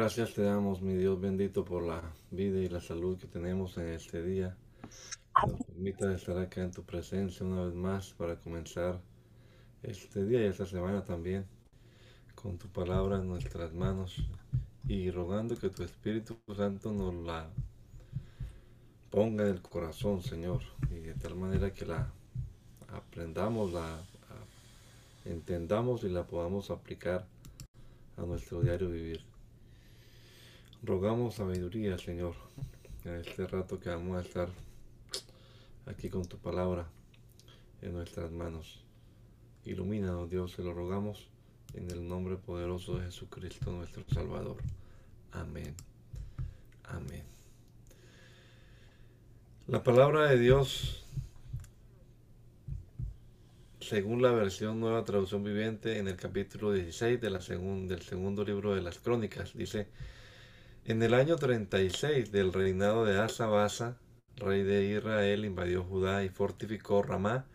Gracias te damos, mi Dios bendito, por la vida y la salud que tenemos en este día. Nos permita estar acá en tu presencia una vez más para comenzar este día y esta semana también con tu palabra en nuestras manos y rogando que tu Espíritu Santo nos la ponga en el corazón, Señor, y de tal manera que la aprendamos, la entendamos y la podamos aplicar a nuestro diario vivir. Rogamos sabiduría, Señor, en este rato que vamos a estar aquí con tu palabra en nuestras manos. Ilumínanos, Dios, se lo rogamos en el nombre poderoso de Jesucristo, nuestro Salvador. Amén. Amén. La palabra de Dios, según la versión Nueva Traducción Viviente, en el capítulo 16 de la del segundo libro de las Crónicas, dice, en el año 36 del reinado de Asa Basa, rey de Israel, invadió Judá y fortificó Ramá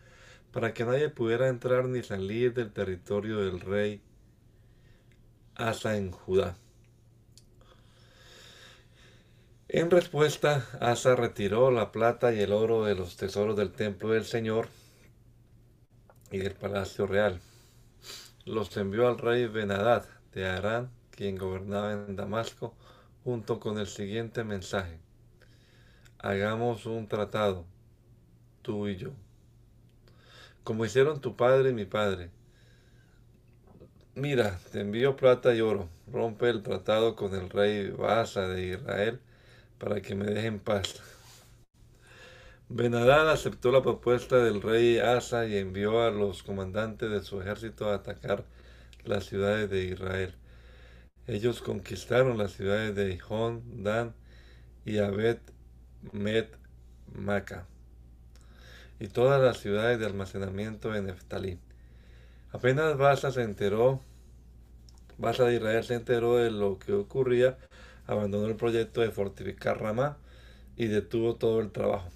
para que nadie pudiera entrar ni salir del territorio del rey Asa en Judá. En respuesta, Asa retiró la plata y el oro de los tesoros del templo del Señor y del palacio real. Los envió al rey Benadad de Arán, quien gobernaba en Damasco, junto con el siguiente mensaje. Hagamos un tratado, tú y yo. Como hicieron tu padre y mi padre. Mira, te envío plata y oro. Rompe el tratado con el rey Baasa de Israel para que me dejen paz. Benadad aceptó la propuesta del rey Asa y envió a los comandantes de su ejército a atacar las ciudades de Israel. Ellos conquistaron las ciudades de Ijón, Dan y Abed Met Maca y todas las ciudades de almacenamiento en Neftalí. Apenas Basa se enteró, Basa de Israel se enteró de lo que ocurría, abandonó el proyecto de fortificar Ramá y detuvo todo el trabajo.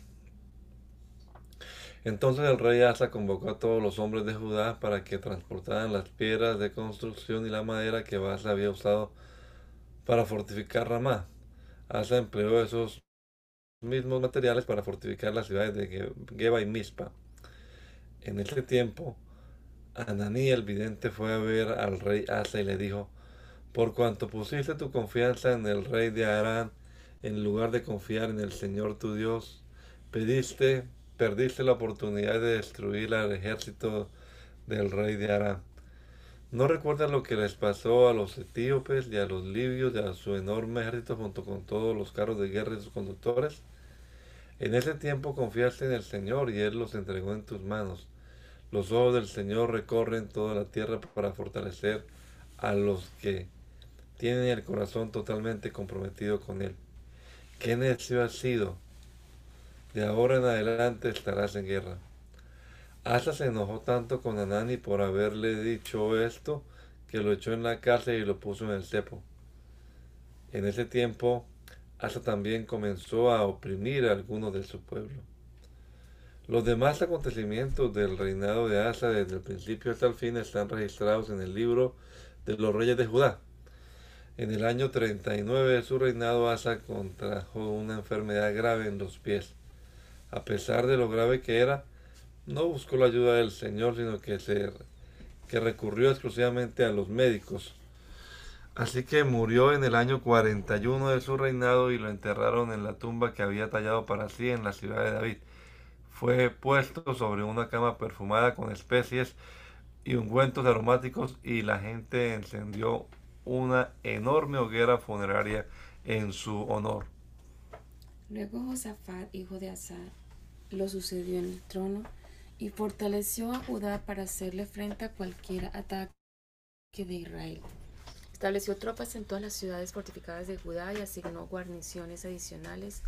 Entonces el rey Asa convocó a todos los hombres de Judá para que transportaran las piedras de construcción y la madera que Asa había usado para fortificar Ramá. Asa empleó esos mismos materiales para fortificar las ciudades de Geba y Mispa. En ese tiempo, Ananí el vidente fue a ver al rey Asa y le dijo, por cuanto pusiste tu confianza en el rey de Arán, en lugar de confiar en el Señor tu Dios, pediste perdiste la oportunidad de destruir al ejército del rey de Arán. ¿No recuerdas lo que les pasó a los etíopes y a los libios y a su enorme ejército junto con todos los carros de guerra y sus conductores? En ese tiempo confiaste en el Señor y Él los entregó en tus manos. Los ojos del Señor recorren toda la tierra para fortalecer a los que tienen el corazón totalmente comprometido con Él. ¿Qué necio has sido? De ahora en adelante estarás en guerra. Asa se enojó tanto con Anani por haberle dicho esto que lo echó en la cárcel y lo puso en el cepo. En ese tiempo, Asa también comenzó a oprimir a algunos de su pueblo. Los demás acontecimientos del reinado de Asa desde el principio hasta el fin están registrados en el libro de los reyes de Judá. En el año 39 de su reinado Asa contrajo una enfermedad grave en los pies a pesar de lo grave que era, no buscó la ayuda del Señor, sino que, se, que recurrió exclusivamente a los médicos. Así que murió en el año 41 de su reinado y lo enterraron en la tumba que había tallado para sí en la ciudad de David. Fue puesto sobre una cama perfumada con especies y ungüentos aromáticos y la gente encendió una enorme hoguera funeraria en su honor. Luego Josafat, hijo de Azar, lo sucedió en el trono y fortaleció a Judá para hacerle frente a cualquier ataque de Israel. Estableció tropas en todas las ciudades fortificadas de Judá y asignó guarniciones adicionales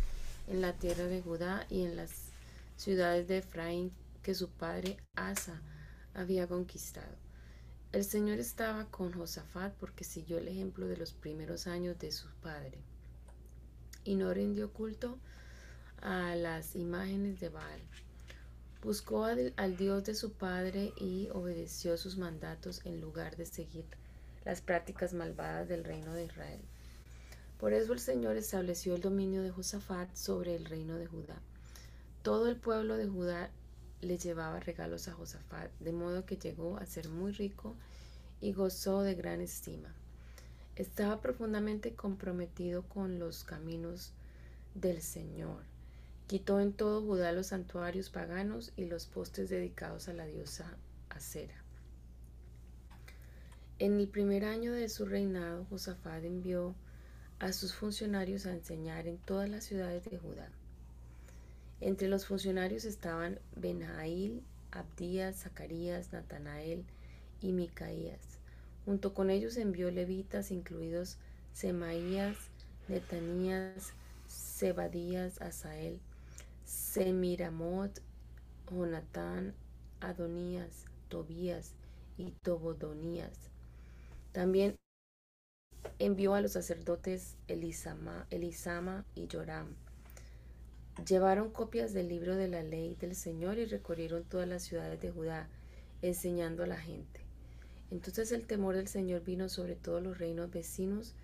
en la tierra de Judá y en las ciudades de Efraín que su padre Asa había conquistado. El Señor estaba con Josafat porque siguió el ejemplo de los primeros años de su padre y no rindió culto las imágenes de Baal. Buscó al, Dios de su padre y obedeció sus mandatos en lugar de seguir las prácticas malvadas del reino de Israel. Por eso el Señor estableció el dominio de Josafat sobre el reino de Judá. Todo el pueblo de Judá le llevaba regalos a Josafat, de modo que llegó a ser muy rico y gozó de gran estima. Estaba profundamente comprometido con los caminos del Señor Quitó en todo Judá los santuarios paganos y los postes dedicados a la diosa Acera. En el primer año de su reinado, Josafat envió a sus funcionarios a enseñar en todas las ciudades de Judá. Entre los funcionarios estaban Benjail, Abdías, Zacarías, Natanael y Micaías. Junto con ellos envió levitas, incluidos Semaías, Netanías, Zebadías, Asael, Semiramot, Jonatán, Adonías, Tobías y Tobodonías. También envió a los sacerdotes Elisama, Elisama y Joram. Llevaron copias del libro de la ley del Señor y recorrieron todas las ciudades de Judá, enseñando a la gente. Entonces el temor del Señor vino sobre todos los reinos vecinos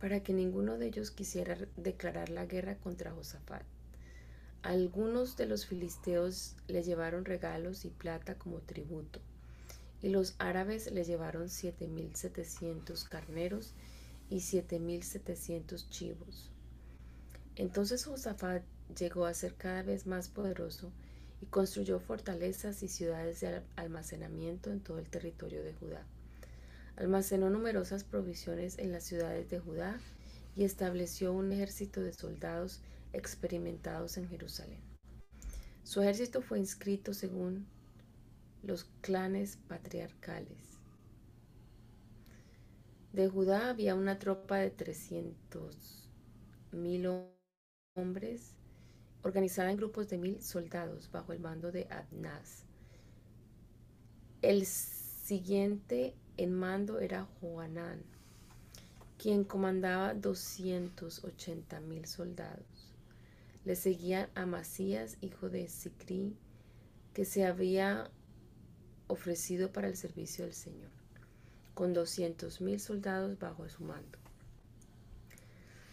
para que ninguno de ellos quisiera declarar la guerra contra Josafat. Algunos de los filisteos le llevaron regalos y plata como tributo, y los árabes le llevaron siete mil setecientos carneros y siete mil setecientos chivos. Entonces Josafat llegó a ser cada vez más poderoso y construyó fortalezas y ciudades de almacenamiento en todo el territorio de Judá. Almacenó numerosas provisiones en las ciudades de Judá y estableció un ejército de soldados experimentados en Jerusalén. Su ejército fue inscrito según los clanes patriarcales. De Judá había una tropa de 300 mil hombres organizada en grupos de mil soldados bajo el mando de Adnaz. El siguiente en mando era Joanán, quien comandaba 280 mil soldados. Le seguía Amasías, hijo de Sicrí, que se había ofrecido para el servicio del Señor, con doscientos mil soldados bajo su mando.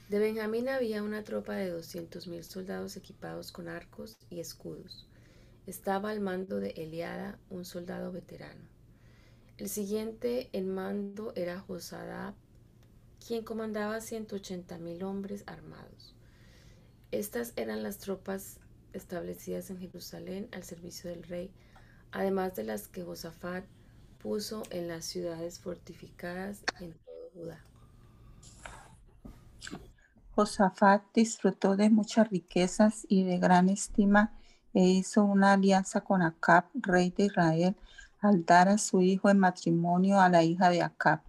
De Benjamín había una tropa de doscientos mil soldados equipados con arcos y escudos. Estaba al mando de Eliada, un soldado veterano. El siguiente en mando era Josadab, quien comandaba ciento ochenta mil hombres armados. Estas eran las tropas establecidas en Jerusalén al servicio del rey, además de las que Josafat puso en las ciudades fortificadas en todo Judá. Josafat disfrutó de muchas riquezas y de gran estima e hizo una alianza con Acab, rey de Israel, al dar a su hijo en matrimonio a la hija de Acab.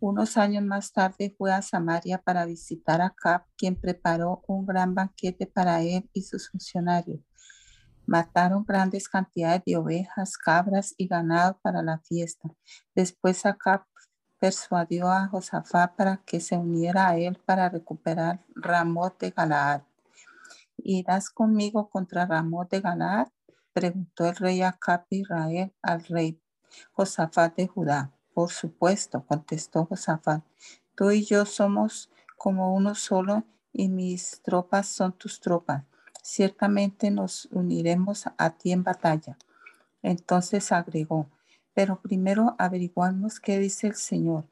Unos años más tarde fue a Samaria para visitar a Cap, quien preparó un gran banquete para él y sus funcionarios. Mataron grandes cantidades de ovejas, cabras y ganado para la fiesta. Después Acab persuadió a Josafat para que se uniera a él para recuperar Ramot de Galaad. ¿Irás conmigo contra Ramot de Galaad? Preguntó el rey Acab de Israel al rey Josafat de Judá. Por supuesto, contestó Josafat, tú y yo somos como uno solo y mis tropas son tus tropas. Ciertamente nos uniremos a ti en batalla. Entonces agregó, pero primero averiguamos qué dice el Señor.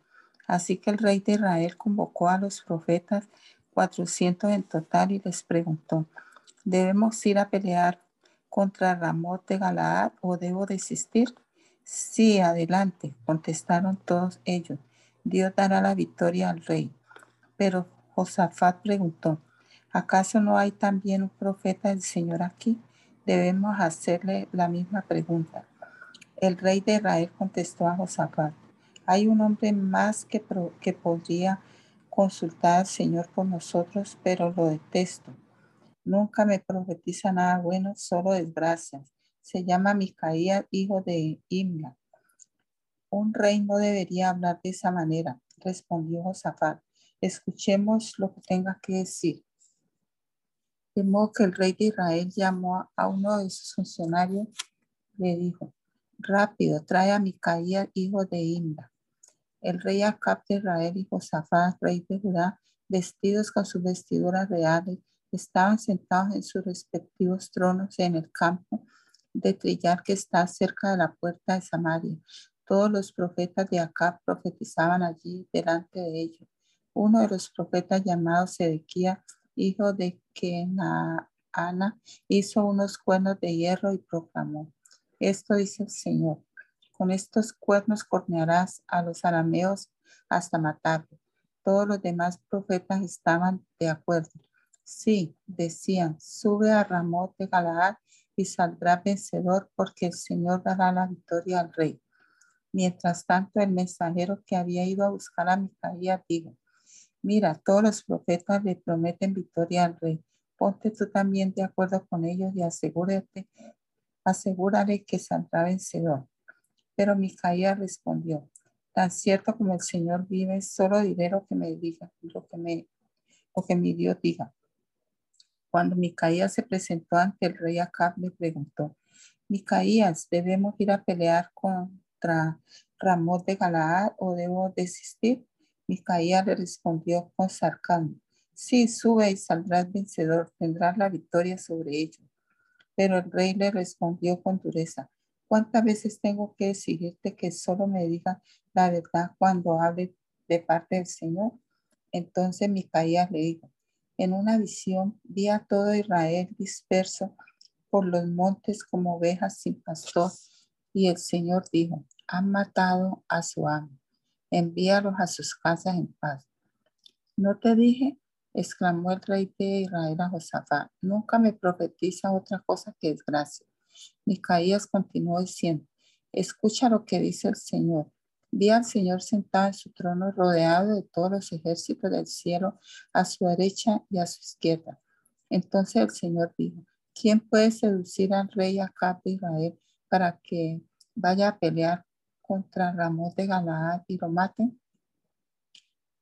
Así que el rey de Israel convocó a los profetas, cuatrocientos en total, y les preguntó, ¿debemos ir a pelear contra Ramot de Galaad o debo desistir? Sí, adelante, contestaron todos ellos. Dios dará la victoria al rey. Pero Josafat preguntó, ¿acaso no hay también un profeta del Señor aquí? debemos hacerle la misma pregunta. El rey de Israel contestó a Josafat, hay un hombre más que, podría consultar al Señor por nosotros, pero lo detesto. Nunca me profetiza nada bueno, solo desgracias. Se llama Micaías, hijo de Imla. Un rey no debería hablar de esa manera, respondió Josafat. Escuchemos lo que tenga que decir. De modo que el rey de Israel llamó a uno de sus funcionarios, le dijo, rápido, trae a Micaías, hijo de Imla. El rey Acab de Israel y Josafat, rey de Judá, vestidos con sus vestiduras reales, estaban sentados en sus respectivos tronos en el campo de trillar que está cerca de la puerta de Samaria. Todos los profetas de Acab profetizaban allí delante de ellos. Uno de los profetas llamado Sedequía, hijo de Kenaana, hizo unos cuernos de hierro y proclamó, esto dice el Señor, con estos cuernos cornearás a los arameos hasta matarlos. Todos los demás profetas estaban de acuerdo. Sí, decían, sube a Ramón de Galaad y saldrá vencedor porque el Señor dará la victoria al rey. Mientras tanto, el mensajero que había ido a buscar a Micaía dijo, mira, todos los profetas le prometen victoria al rey. Ponte tú también de acuerdo con ellos y asegúrate, asegúrale que saldrá vencedor. Pero Micaía respondió, tan cierto como el Señor vive, solo diré lo que me diga, lo que me, lo que mi Dios diga. Cuando Micaías se presentó ante el rey Acab, le preguntó, Micaías, ¿debemos ir a pelear con Ramón de Galaad o debo desistir? Micaía le respondió con sarcasmo. Sí, sube y saldrás vencedor, tendrás la victoria sobre ellos. Pero el rey le respondió con dureza. ¿Cuántas veces tengo que exigirte que solo me diga la verdad cuando hable de parte del Señor? Entonces Micaía le dijo, en una visión vi a todo Israel disperso por los montes como ovejas sin pastor y el Señor dijo, han matado a su amo, envíalos a sus casas en paz. ¿No te dije? exclamó el rey de Israel a Josafat, nunca me profetiza otra cosa que desgracia. Micaías continuó diciendo, escucha lo que dice el Señor. Vi al Señor sentado en su trono rodeado de todos los ejércitos del cielo a su derecha y a su izquierda. Entonces el Señor dijo, ¿quién puede seducir al rey Acab de Israel para que vaya a pelear contra Ramón de Galaad y lo mate.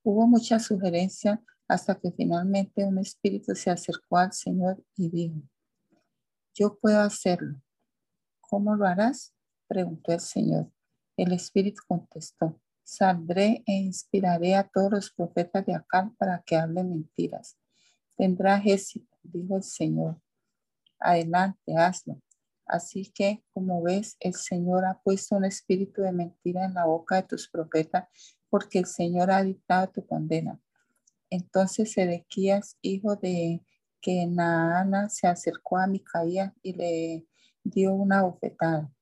Hubo muchas sugerencias hasta que finalmente un espíritu se acercó al Señor y dijo, yo puedo hacerlo. ¿Cómo lo harás? preguntó el Señor. El espíritu contestó, saldré e inspiraré a todos los profetas de acá para que hablen mentiras. Tendrá éxito, dijo el Señor. Adelante, hazlo. Así que, como ves, el Señor ha puesto un espíritu de mentira en la boca de tus profetas, porque el Señor ha dictado tu condena. Entonces Sedequías, hijo de Kenaana, se acercó a Micaías y le dio una bofetada.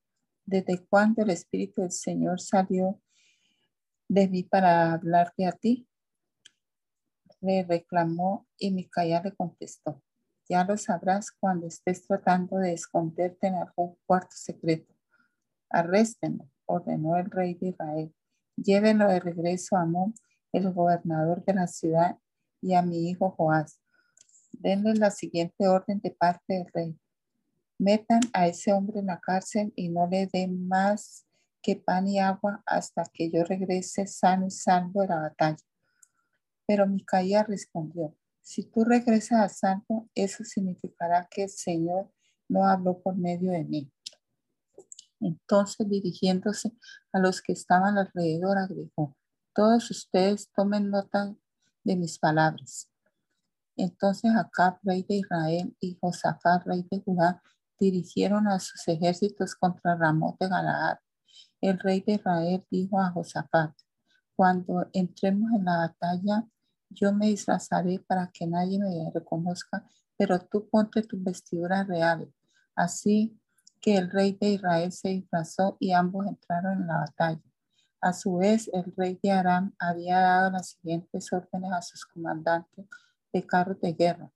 ¿Desde cuándo el espíritu del Señor salió de mí para hablarte a ti? Le reclamó y Micaías le contestó. Ya lo sabrás cuando estés tratando de esconderte en algún cuarto secreto. Arréstenlo, ordenó el rey de Israel. Llévenlo de regreso a Amón, el gobernador de la ciudad, y a mi hijo Joás. Denle la siguiente orden de parte del rey. Metan a ese hombre en la cárcel y no le den más que pan y agua hasta que yo regrese sano y salvo de la batalla. Pero Micaía respondió, si tú regresas a santo, eso significará que el Señor no habló por medio de mí. Entonces, dirigiéndose a los que estaban alrededor, agregó, todos ustedes tomen nota de mis palabras. Entonces Acab, rey de Israel, y Josafat, rey de Judá, dirigieron a sus ejércitos contra Ramón de Galaad. El rey de Israel dijo a Josafat, cuando entremos en la batalla, yo me disfrazaré para que nadie me reconozca, pero tú ponte tus vestiduras reales. Así que el rey de Israel se disfrazó y ambos entraron en la batalla. A su vez, el rey de Aram había dado las siguientes órdenes a sus comandantes de carros de guerra.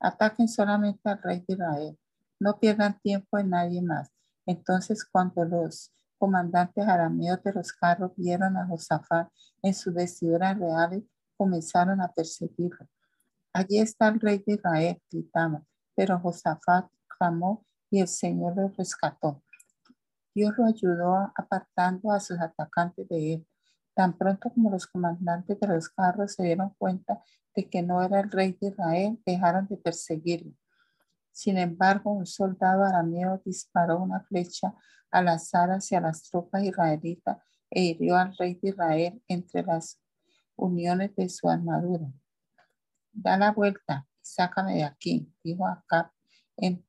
Ataquen solamente al rey de Israel. No pierdan tiempo en nadie más. Entonces cuando los comandantes arameos de los carros vieron a Josafat en sus vestiduras reales, comenzaron a perseguirlo. Allí está el rey de Israel, gritaban, pero Josafat clamó y el Señor lo rescató. Dios lo ayudó apartando a sus atacantes de él. Tan pronto como los comandantes de los carros se dieron cuenta de que no era el rey de Israel, dejaron de perseguirlo. Sin embargo, un soldado arameo disparó una flecha al azar hacia las tropas israelitas e hirió al rey de Israel entre las uniones de su armadura. Da la vuelta y sácame de aquí, dijo Acab en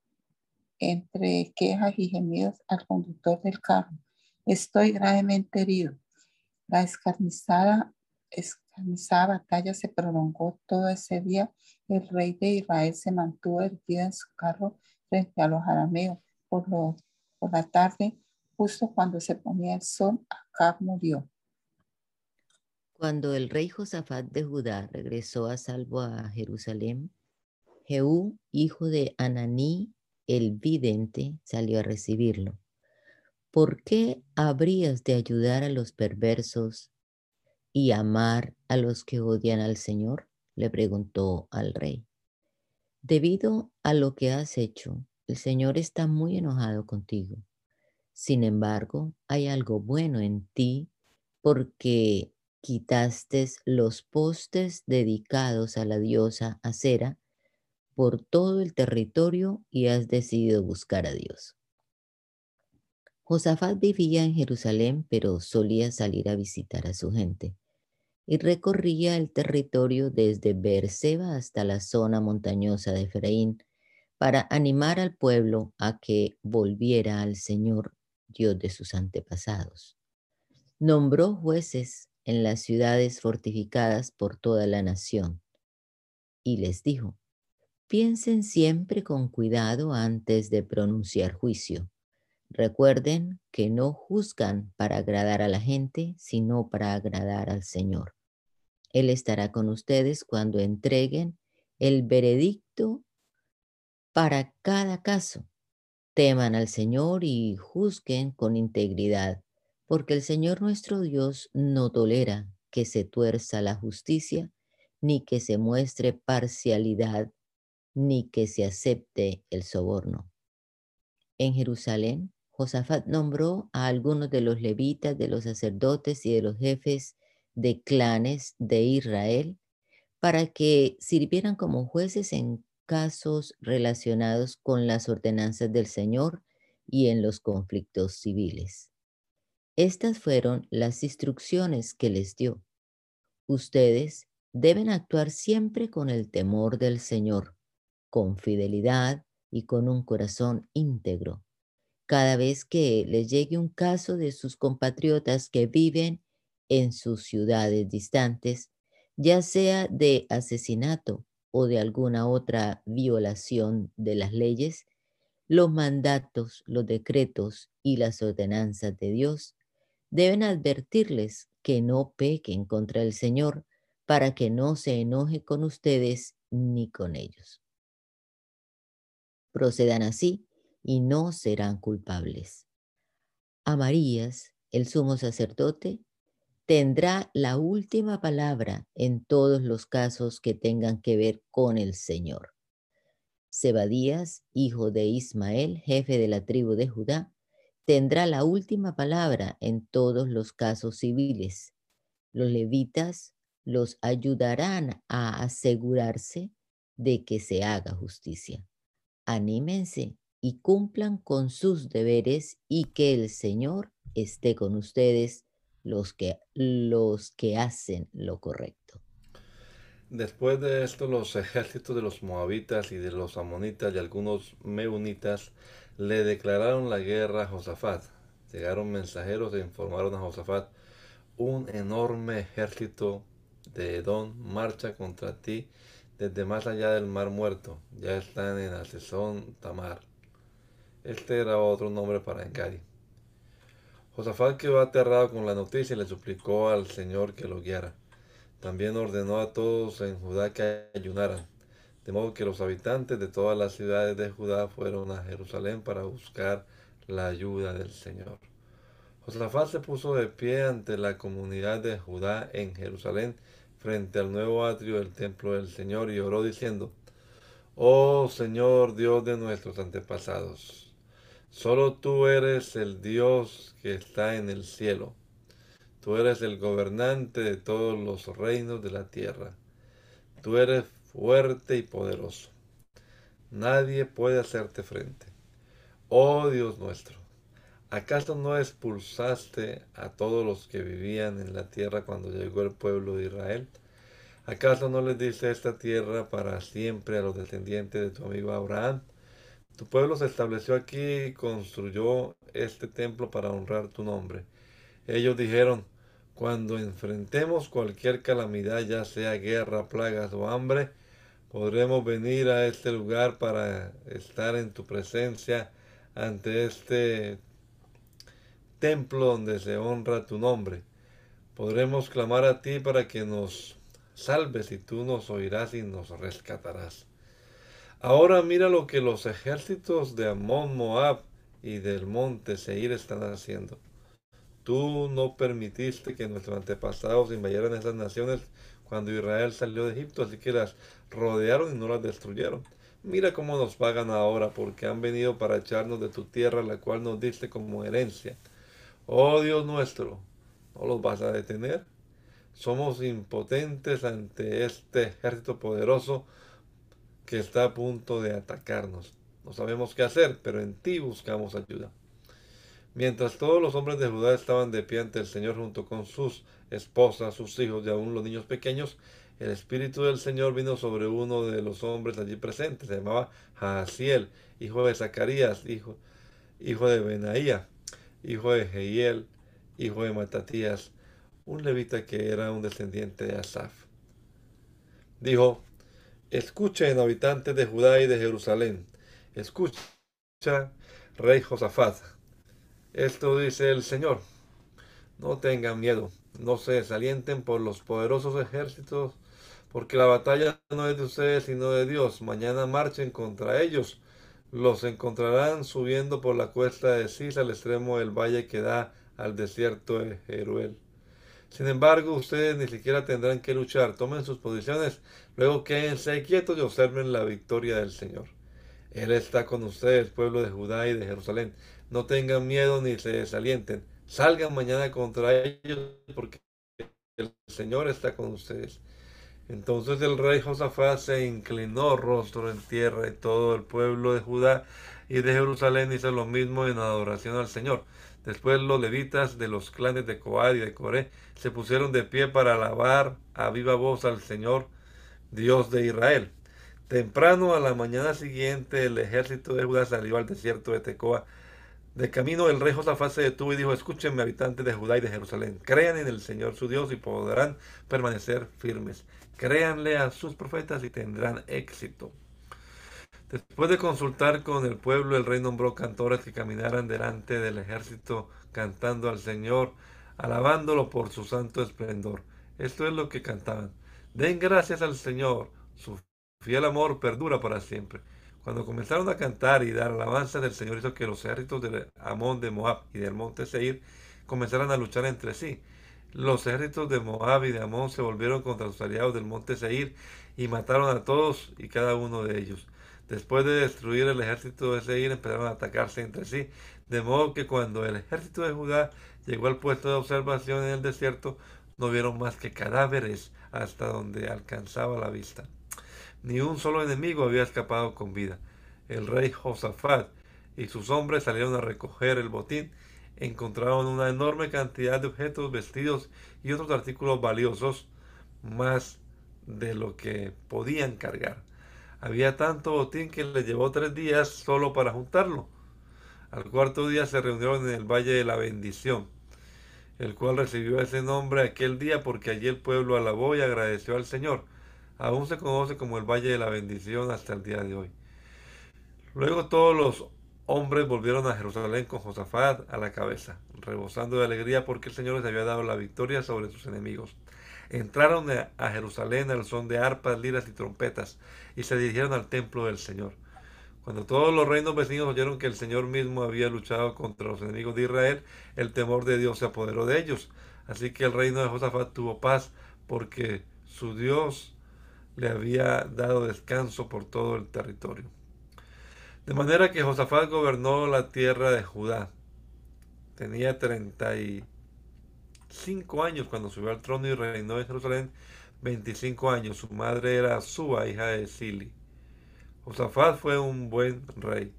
entre quejas y gemidos al conductor del carro. Estoy gravemente herido. La escarnizada, escarnizada batalla se prolongó todo ese día. El rey de Israel se mantuvo erguido en su carro frente a los arameos. Por, por la tarde, justo cuando se ponía el sol, Acab murió. Cuando el rey Josafat de Judá regresó a salvo a Jerusalén, Jehú, hijo de Ananí, el vidente salió a recibirlo. ¿Por qué habrías de ayudar a los perversos y amar a los que odian al Señor? le preguntó al rey. Debido a lo que has hecho, el Señor está muy enojado contigo. Sin embargo, hay algo bueno en ti porque quitaste los postes dedicados a la diosa Acera por todo el territorio y has decidido buscar a Dios. Josafat vivía en Jerusalén, pero solía salir a visitar a su gente y recorría el territorio desde Beerseba hasta la zona montañosa de Efraín para animar al pueblo a que volviera al Señor, Dios de sus antepasados. Nombró jueces en las ciudades fortificadas por toda la nación y les dijo, Piensen siempre con cuidado antes de pronunciar juicio. Recuerden que no juzgan para agradar a la gente, sino para agradar al Señor. Él estará con ustedes cuando entreguen el veredicto para cada caso. Teman al Señor y juzguen con integridad, porque el Señor nuestro Dios no tolera que se tuerza la justicia ni que se muestre parcialidad ni que se acepte el soborno. En Jerusalén, Josafat nombró a algunos de los levitas, de los sacerdotes y de los jefes de clanes de Israel para que sirvieran como jueces en casos relacionados con las ordenanzas del Señor y en los conflictos civiles. Estas fueron las instrucciones que les dio. Ustedes deben actuar siempre con el temor del Señor con fidelidad y con un corazón íntegro. Cada vez que les llegue un caso de sus compatriotas que viven en sus ciudades distantes, ya sea de asesinato o de alguna otra violación de las leyes, los mandatos, los decretos y las ordenanzas de Dios deben advertirles que no pequen contra el Señor para que no se enoje con ustedes ni con ellos. Procedan así y no serán culpables. Amarías, el sumo sacerdote, tendrá la última palabra en todos los casos que tengan que ver con el Señor. Zebadías, hijo de Ismael, jefe de la tribu de Judá, tendrá la última palabra en todos los casos civiles. Los levitas los ayudarán a asegurarse de que se haga justicia anímense y cumplan con sus deberes y que el Señor esté con ustedes los que, los que hacen lo correcto. Después de esto, los ejércitos de los moabitas y de los amonitas y algunos meunitas le declararon la guerra a Josafat. Llegaron mensajeros e informaron a Josafat, un enorme ejército de Edom marcha contra ti desde más allá del mar muerto, ya están en Asesón Tamar. Este era otro nombre para Engari. Josafat quedó aterrado con la noticia y le suplicó al Señor que lo guiara. También ordenó a todos en Judá que ayunaran. De modo que los habitantes de todas las ciudades de Judá fueron a Jerusalén para buscar la ayuda del Señor. Josafat se puso de pie ante la comunidad de Judá en Jerusalén frente al nuevo atrio del templo del Señor y oró diciendo, Oh Señor Dios de nuestros antepasados, solo tú eres el Dios que está en el cielo. Tú eres el gobernante de todos los reinos de la tierra. Tú eres fuerte y poderoso. Nadie puede hacerte frente. Oh Dios nuestro, ¿acaso no expulsaste a todos los que vivían en la tierra cuando llegó el pueblo de Israel? ¿Acaso no les diste esta tierra para siempre a los descendientes de tu amigo Abraham? Tu pueblo se estableció aquí y construyó este templo para honrar tu nombre. Ellos dijeron, cuando enfrentemos cualquier calamidad, ya sea guerra, plagas o hambre, podremos venir a este lugar para estar en tu presencia ante este templo donde se honra tu nombre. Podremos clamar a ti para que nos salves y tú nos oirás y nos rescatarás. Ahora mira lo que los ejércitos de Amón, Moab y del monte Seir están haciendo. Tú no permitiste que nuestros antepasados invadieran esas naciones cuando Israel salió de Egipto, así que las rodearon y no las destruyeron. Mira cómo nos pagan ahora, porque han venido para echarnos de tu tierra, la cual nos diste como herencia. Oh Dios nuestro, ¿no los vas a detener? Somos impotentes ante este ejército poderoso que está a punto de atacarnos. No sabemos qué hacer, pero en ti buscamos ayuda. Mientras todos los hombres de Judá estaban de pie ante el Señor junto con sus esposas, sus hijos y aún los niños pequeños, el Espíritu del Señor vino sobre uno de los hombres allí presentes. Se llamaba Jaasiel, hijo de Zacarías, hijo, hijo de Benaía, hijo de Jehiel, hijo de Matatías, un levita que era un descendiente de Asaf. Dijo, escuchen habitantes de Judá y de Jerusalén, escucha, rey Josafat. Esto dice el Señor, no tengan miedo, no se desalienten por los poderosos ejércitos, porque la batalla no es de ustedes sino de Dios. Mañana marchen contra ellos. Los encontrarán subiendo por la cuesta de Cis al extremo del valle que da al desierto de Jeruel. Sin embargo, ustedes ni siquiera tendrán que luchar. Tomen sus posiciones, luego quédense quietos y observen la victoria del Señor. Él está con ustedes, pueblo de Judá y de Jerusalén. No tengan miedo ni se desalienten. Salgan mañana contra ellos porque el Señor está con ustedes. Entonces el rey Josafat se inclinó rostro en tierra y todo el pueblo de Judá y de Jerusalén hizo lo mismo en adoración al Señor. Después los levitas de los clanes de Coad y de Coré se pusieron de pie para alabar a viva voz al Señor, Dios de Israel. Temprano a la mañana siguiente el ejército de Judá salió al desierto de Tecoa. De camino el rey Josafat se detuvo y dijo, escúchenme habitantes de Judá y de Jerusalén, crean en el Señor su Dios y podrán permanecer firmes. Créanle a sus profetas y tendrán éxito. Después de consultar con el pueblo, el rey nombró cantores que caminaran delante del ejército cantando al Señor, alabándolo por su santo esplendor. Esto es lo que cantaban. Den gracias al Señor, su fiel amor perdura para siempre. Cuando comenzaron a cantar y dar alabanza del Señor hizo que los ejércitos de Amón, de Moab y del monte Seir comenzaran a luchar entre sí. Los ejércitos de Moab y de Amón se volvieron contra los aliados del monte Seir y mataron a todos y cada uno de ellos. Después de destruir el ejército de Seir, empezaron a atacarse entre sí, de modo que cuando el ejército de Judá llegó al puesto de observación en el desierto, no vieron más que cadáveres hasta donde alcanzaba la vista. Ni un solo enemigo había escapado con vida. El rey Josafat y sus hombres salieron a recoger el botín. Encontraron una enorme cantidad de objetos, vestidos y otros artículos valiosos, más de lo que podían cargar. Había tanto botín que le llevó tres días solo para juntarlo. Al cuarto día se reunieron en el Valle de la Bendición, el cual recibió ese nombre aquel día porque allí el pueblo alabó y agradeció al Señor. Aún se conoce como el Valle de la Bendición hasta el día de hoy. Luego todos los hombres volvieron a Jerusalén con Josafat a la cabeza, rebosando de alegría porque el Señor les había dado la victoria sobre sus enemigos. entraron a Jerusalén al son de arpas, liras y trompetas, y se dirigieron al templo del Señor. Cuando todos los reinos vecinos oyeron que el Señor mismo había luchado contra los enemigos de Israel, el temor de Dios se apoderó de ellos. Así que el reino de Josafat tuvo paz porque su Dios le había dado descanso por todo el territorio. De manera que Josafat gobernó la tierra de Judá. Tenía 35 años cuando subió al trono y reinó en Jerusalén 25 años. Su madre era Suba, hija de Sili. Josafat fue un buen rey,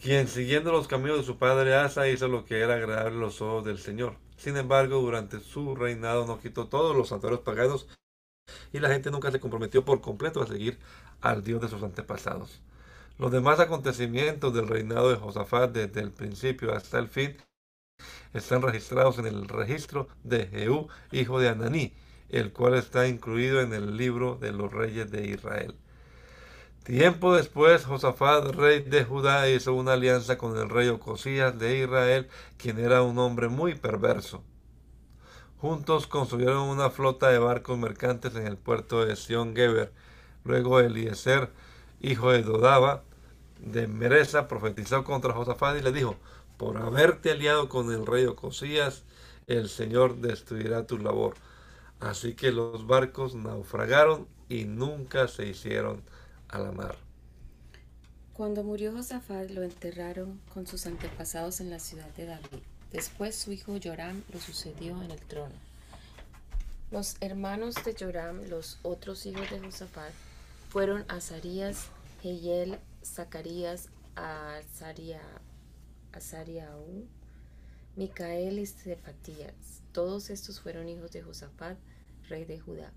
quien siguiendo los caminos de su padre Asa hizo lo que era agradable a los ojos del Señor. Sin embargo, durante su reinado no quitó todos los santuarios paganos y la gente nunca se comprometió por completo a seguir al Dios de sus antepasados. Los demás acontecimientos del reinado de Josafat desde el principio hasta el fin están registrados en el registro de Jehú, hijo de Ananí, el cual está incluido en el libro de los reyes de Israel. Tiempo después, Josafat, rey de Judá, hizo una alianza con el rey Ocosías de Israel, quien era un hombre muy perverso. Juntos construyeron una flota de barcos mercantes en el puerto de Sion Geber. Luego Eliezer, hijo de Dodaba, de Mereza, profetizó contra Josafat y le dijo, por haberte aliado con el rey Ocosías, el Señor destruirá tu labor. Así que los barcos naufragaron y nunca se hicieron a la mar. Cuando murió Josafat lo enterraron con sus antepasados en la ciudad de David. Después su hijo Joram lo sucedió en el trono. Los hermanos de Joram, los otros hijos de Josafat, fueron Azarías, Jehiel, Zacarías, Azariaú, Micael y Cefatías. Todos estos fueron hijos de Josafat, rey de Judá.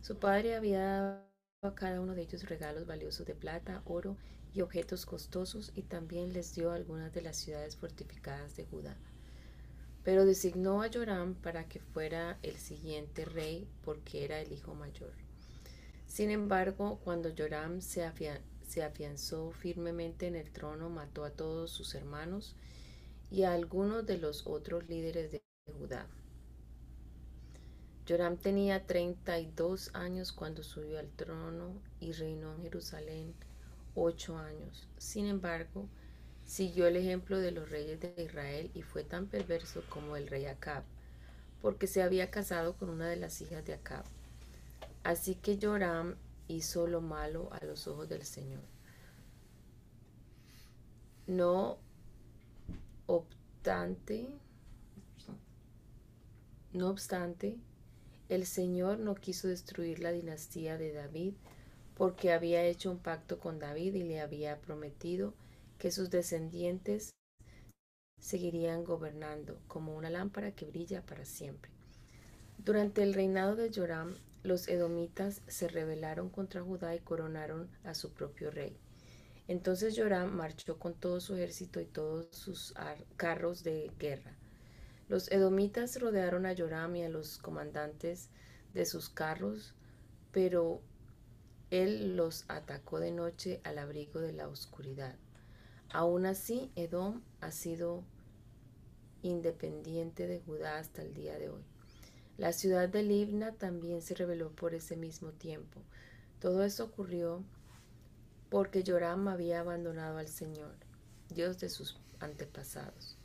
Su padre había dado a cada uno de ellos regalos valiosos de plata, oro y objetos costosos y también les dio algunas de las ciudades fortificadas de Judá. Pero designó a Joram para que fuera el siguiente rey porque era el hijo mayor. Sin embargo, cuando Joram se, se afianzó firmemente en el trono, mató a todos sus hermanos y a algunos de los otros líderes de Judá. Joram tenía 32 años cuando subió al trono y reinó en Jerusalén ocho años. Sin embargo, siguió el ejemplo de los reyes de Israel y fue tan perverso como el rey Acab, porque se había casado con una de las hijas de Acab. Así que Joram hizo lo malo a los ojos del Señor. No obstante, no obstante, el Señor no quiso destruir la dinastía de David porque había hecho un pacto con David y le había prometido que sus descendientes seguirían gobernando como una lámpara que brilla para siempre. Durante el reinado de Joram, los edomitas se rebelaron contra Judá y coronaron a su propio rey. Entonces Joram marchó con todo su ejército y todos sus carros de guerra los edomitas rodearon a Joram y a los comandantes de sus carros, pero él los atacó de noche al abrigo de la oscuridad. Aún así, Edom ha sido independiente de Judá hasta el día de hoy. La ciudad de Libna también se rebeló por ese mismo tiempo. Todo esto ocurrió porque Joram había abandonado al Señor, Dios de sus antepasados.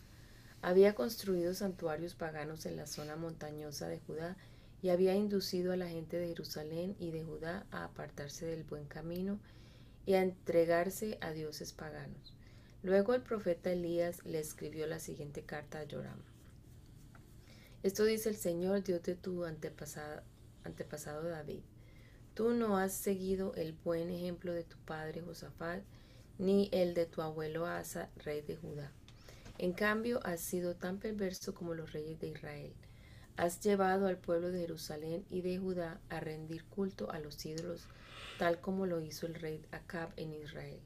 Había construido santuarios paganos en la zona montañosa de Judá y había inducido a la gente de Jerusalén y de Judá a apartarse del buen camino y a entregarse a dioses paganos. Luego el profeta Elías le escribió la siguiente carta a Joram. Esto dice el Señor, Dios de tu antepasado, antepasado David. Tú no has seguido el buen ejemplo de tu padre Josafat, ni el de tu abuelo Asa, rey de Judá. En cambio, has sido tan perverso como los reyes de Israel. Has llevado al pueblo de Jerusalén y de Judá a rendir culto a los ídolos, tal como lo hizo el rey Acab en Israel.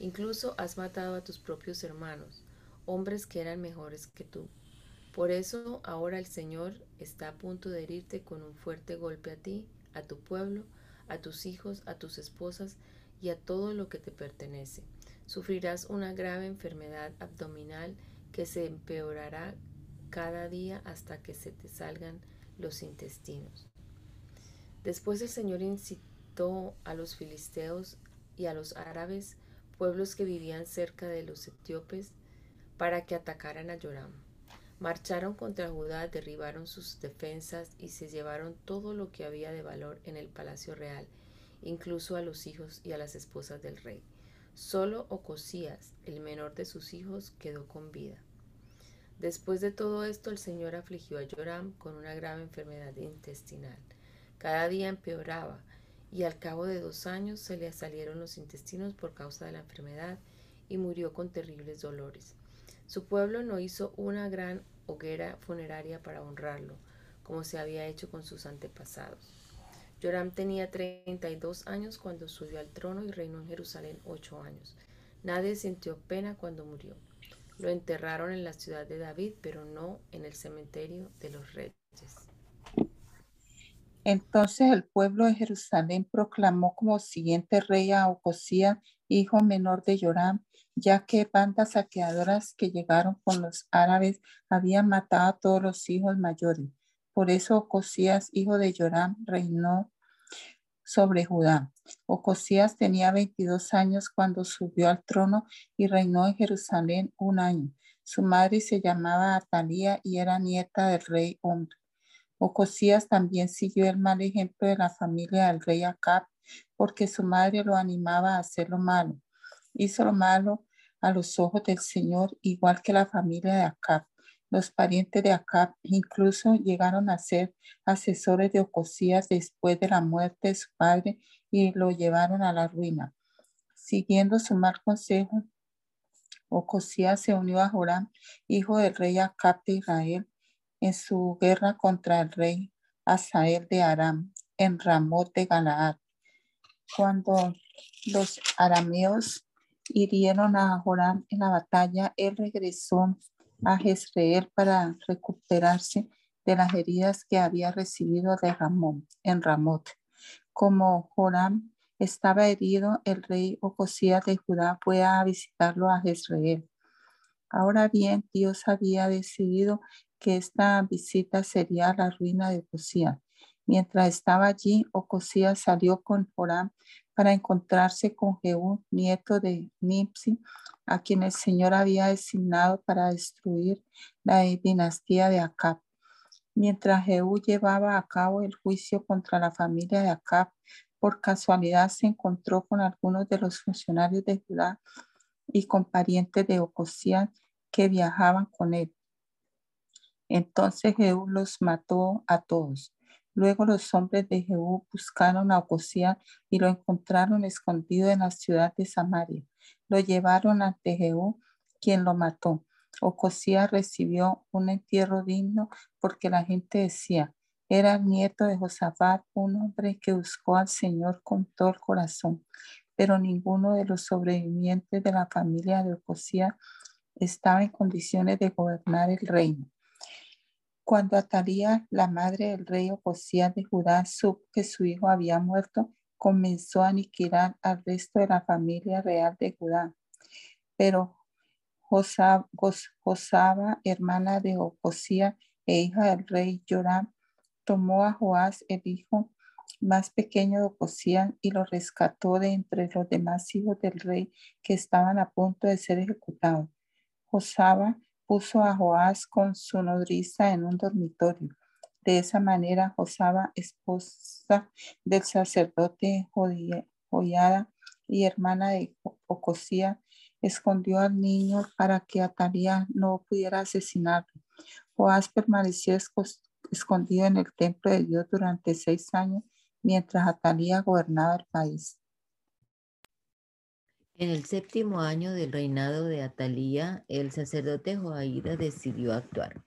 Incluso has matado a tus propios hermanos, hombres que eran mejores que tú. Por eso ahora el Señor está a punto de herirte con un fuerte golpe a ti, a tu pueblo, a tus hijos, a tus esposas y a todo lo que te pertenece Sufrirás una grave enfermedad abdominal que se empeorará cada día hasta que se te salgan los intestinos. Después el Señor incitó a los filisteos y a los árabes, pueblos que vivían cerca de los etíopes, para que atacaran a Joram. Marcharon contra Judá, derribaron sus defensas y se llevaron todo lo que había de valor en el palacio real, incluso a los hijos y a las esposas del rey. Solo Ocosías, el menor de sus hijos, quedó con vida. Después de todo esto, el Señor afligió a Joram con una grave enfermedad intestinal. Cada día empeoraba, y al cabo de dos años se le salieron los intestinos por causa de la enfermedad y murió con terribles dolores. Su pueblo no hizo una gran hoguera funeraria para honrarlo, como se había hecho con sus antepasados. Joram tenía 32 años cuando subió al trono y reinó en Jerusalén ocho años. Nadie sintió pena cuando murió. Lo enterraron en la ciudad de David, pero no en el cementerio de los reyes. Entonces el pueblo de Jerusalén proclamó como siguiente rey a Ocosía, hijo menor de Joram, ya que bandas saqueadoras que llegaron con los árabes habían matado a todos los hijos mayores. Por eso Ocosías, hijo de Joram, reinó sobre Judá. Ocosías tenía 22 años cuando subió al trono y reinó en Jerusalén un año. Su madre se llamaba Atalía y era nieta del rey Omri. Ocosías también siguió el mal ejemplo de la familia del rey Acab, porque su madre lo animaba a hacer lo malo. Hizo lo malo a los ojos del Señor, igual que la familia de Acab. Los parientes de Acab incluso llegaron a ser asesores de Ocosías después de la muerte de su padre y lo llevaron a la ruina. Siguiendo su mal consejo, Ocosías se unió a Joram, hijo del rey Acab de Israel, en su guerra contra el rey Asael de Aram en Ramot de Galaad. Cuando los arameos hirieron a Joram en la batalla, él regresó a Jezreel para recuperarse de las heridas que había recibido de Ramón en Ramot. Como Joram estaba herido, el rey Ocosías de Judá fue a visitarlo a Jezreel. Ahora bien, Dios había decidido que esta visita sería la ruina de Ocosías. Mientras estaba allí, Ocosías salió con Joram para encontrarse con Jehú, nieto de Nipsi, a quien el Señor había designado para destruir la dinastía de Acab. Mientras Jehú llevaba a cabo el juicio contra la familia de Acab, por casualidad se encontró con algunos de los funcionarios de Judá y con parientes de Ocosías que viajaban con él. Entonces Jehú los mató a todos. Luego los hombres de Jehú buscaron a Ocosías y lo encontraron escondido en la ciudad de Samaria. Lo llevaron ante Jehú, quien lo mató. Ocosías recibió un entierro digno porque la gente decía, era el nieto de Josafat, un hombre que buscó al Señor con todo el corazón. Pero ninguno de los sobrevivientes de la familia de Ocosías estaba en condiciones de gobernar el reino. Cuando Atalía, la madre del rey Ocosías de Judá, supo que su hijo había muerto, comenzó a aniquilar al resto de la familia real de Judá. Pero Josaba, hermana de Ocosías e hija del rey Joram, tomó a Joás, el hijo más pequeño de Ocosías, y lo rescató de entre los demás hijos del rey que estaban a punto de ser ejecutados. Josaba puso a Joás con su nodriza en un dormitorio. De esa manera, Josaba, esposa del sacerdote Joyada y hermana de Ocosía, escondió al niño para que Atalía no pudiera asesinarlo. Joás permaneció escondido en el templo de Dios durante seis años mientras Atalía gobernaba el país. En el séptimo año del reinado de Atalía, el sacerdote Joaída decidió actuar.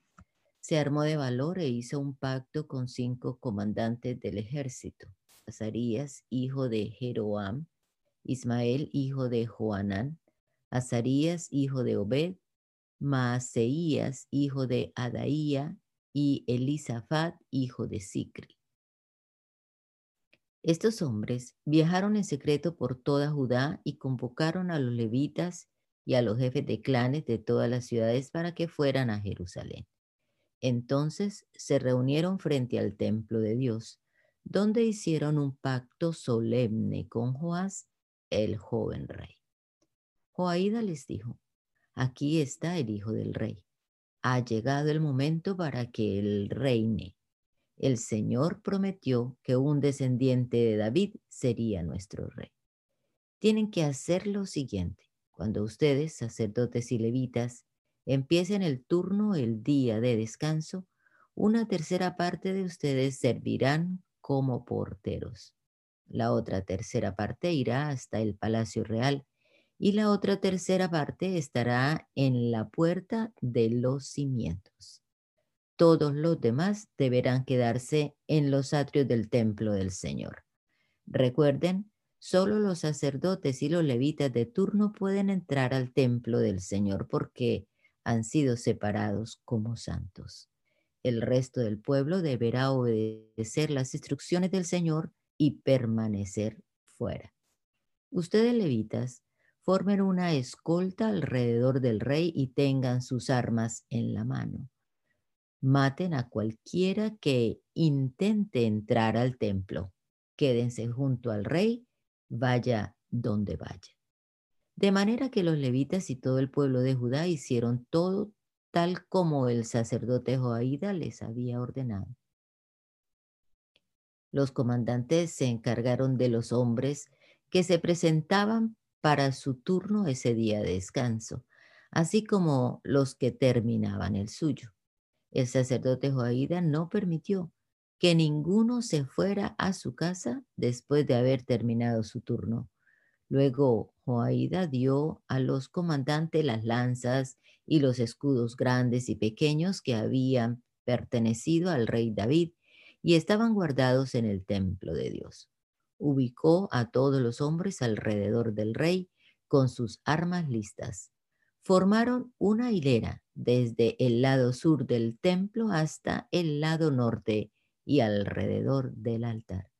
Se armó de valor e hizo un pacto con cinco comandantes del ejército: Azarías, hijo de Jeroam, Ismael, hijo de Joanán, Azarías, hijo de Obed, Maaseías, hijo de Adaía, y Elisafat, hijo de Sicri. Estos hombres viajaron en secreto por toda Judá y convocaron a los levitas y a los jefes de clanes de todas las ciudades para que fueran a Jerusalén. Entonces se reunieron frente al templo de Dios, donde hicieron un pacto solemne con Joás, el joven rey. Joaída les dijo, aquí está el hijo del rey. Ha llegado el momento para que él reine. El Señor prometió que un descendiente de David sería nuestro rey. Tienen que hacer lo siguiente. Cuando ustedes, sacerdotes y levitas, empiecen el turno el día de descanso, una tercera parte de ustedes servirán como porteros. La otra tercera parte irá hasta el Palacio Real y la otra tercera parte estará en la puerta de los cimientos. Todos los demás deberán quedarse en los atrios del templo del Señor. Recuerden, solo los sacerdotes y los levitas de turno pueden entrar al templo del Señor porque han sido separados como santos. El resto del pueblo deberá obedecer las instrucciones del Señor y permanecer fuera. Ustedes levitas formen una escolta alrededor del rey y tengan sus armas en la mano. Maten a cualquiera que intente entrar al templo. Quédense junto al rey, vaya donde vaya. De manera que los levitas y todo el pueblo de Judá hicieron todo tal como el sacerdote Joaída les había ordenado. Los comandantes se encargaron de los hombres que se presentaban para su turno ese día de descanso, así como los que terminaban el suyo. El sacerdote Joaída no permitió que ninguno se fuera a su casa después de haber terminado su turno. Luego Joaída dio a los comandantes las lanzas y los escudos grandes y pequeños que habían pertenecido al rey David y estaban guardados en el templo de Dios. Ubicó a todos los hombres alrededor del rey con sus armas listas. Formaron una hilera desde el lado sur del templo hasta el lado norte y alrededor del altar.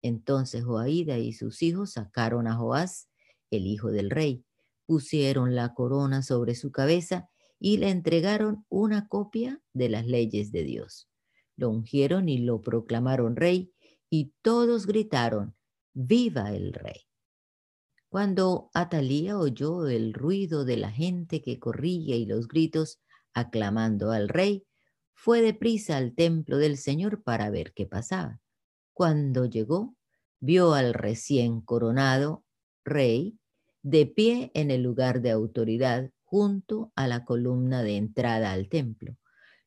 Entonces Joaída y sus hijos sacaron a Joás, el hijo del rey, pusieron la corona sobre su cabeza y le entregaron una copia de las leyes de Dios. Lo ungieron y lo proclamaron rey y todos gritaron, ¡Viva el rey! Cuando Atalía oyó el ruido de la gente que corría y los gritos aclamando al rey, fue deprisa al templo del Señor para ver qué pasaba. Cuando llegó, vio al recién coronado rey de pie en el lugar de autoridad junto a la columna de entrada al templo.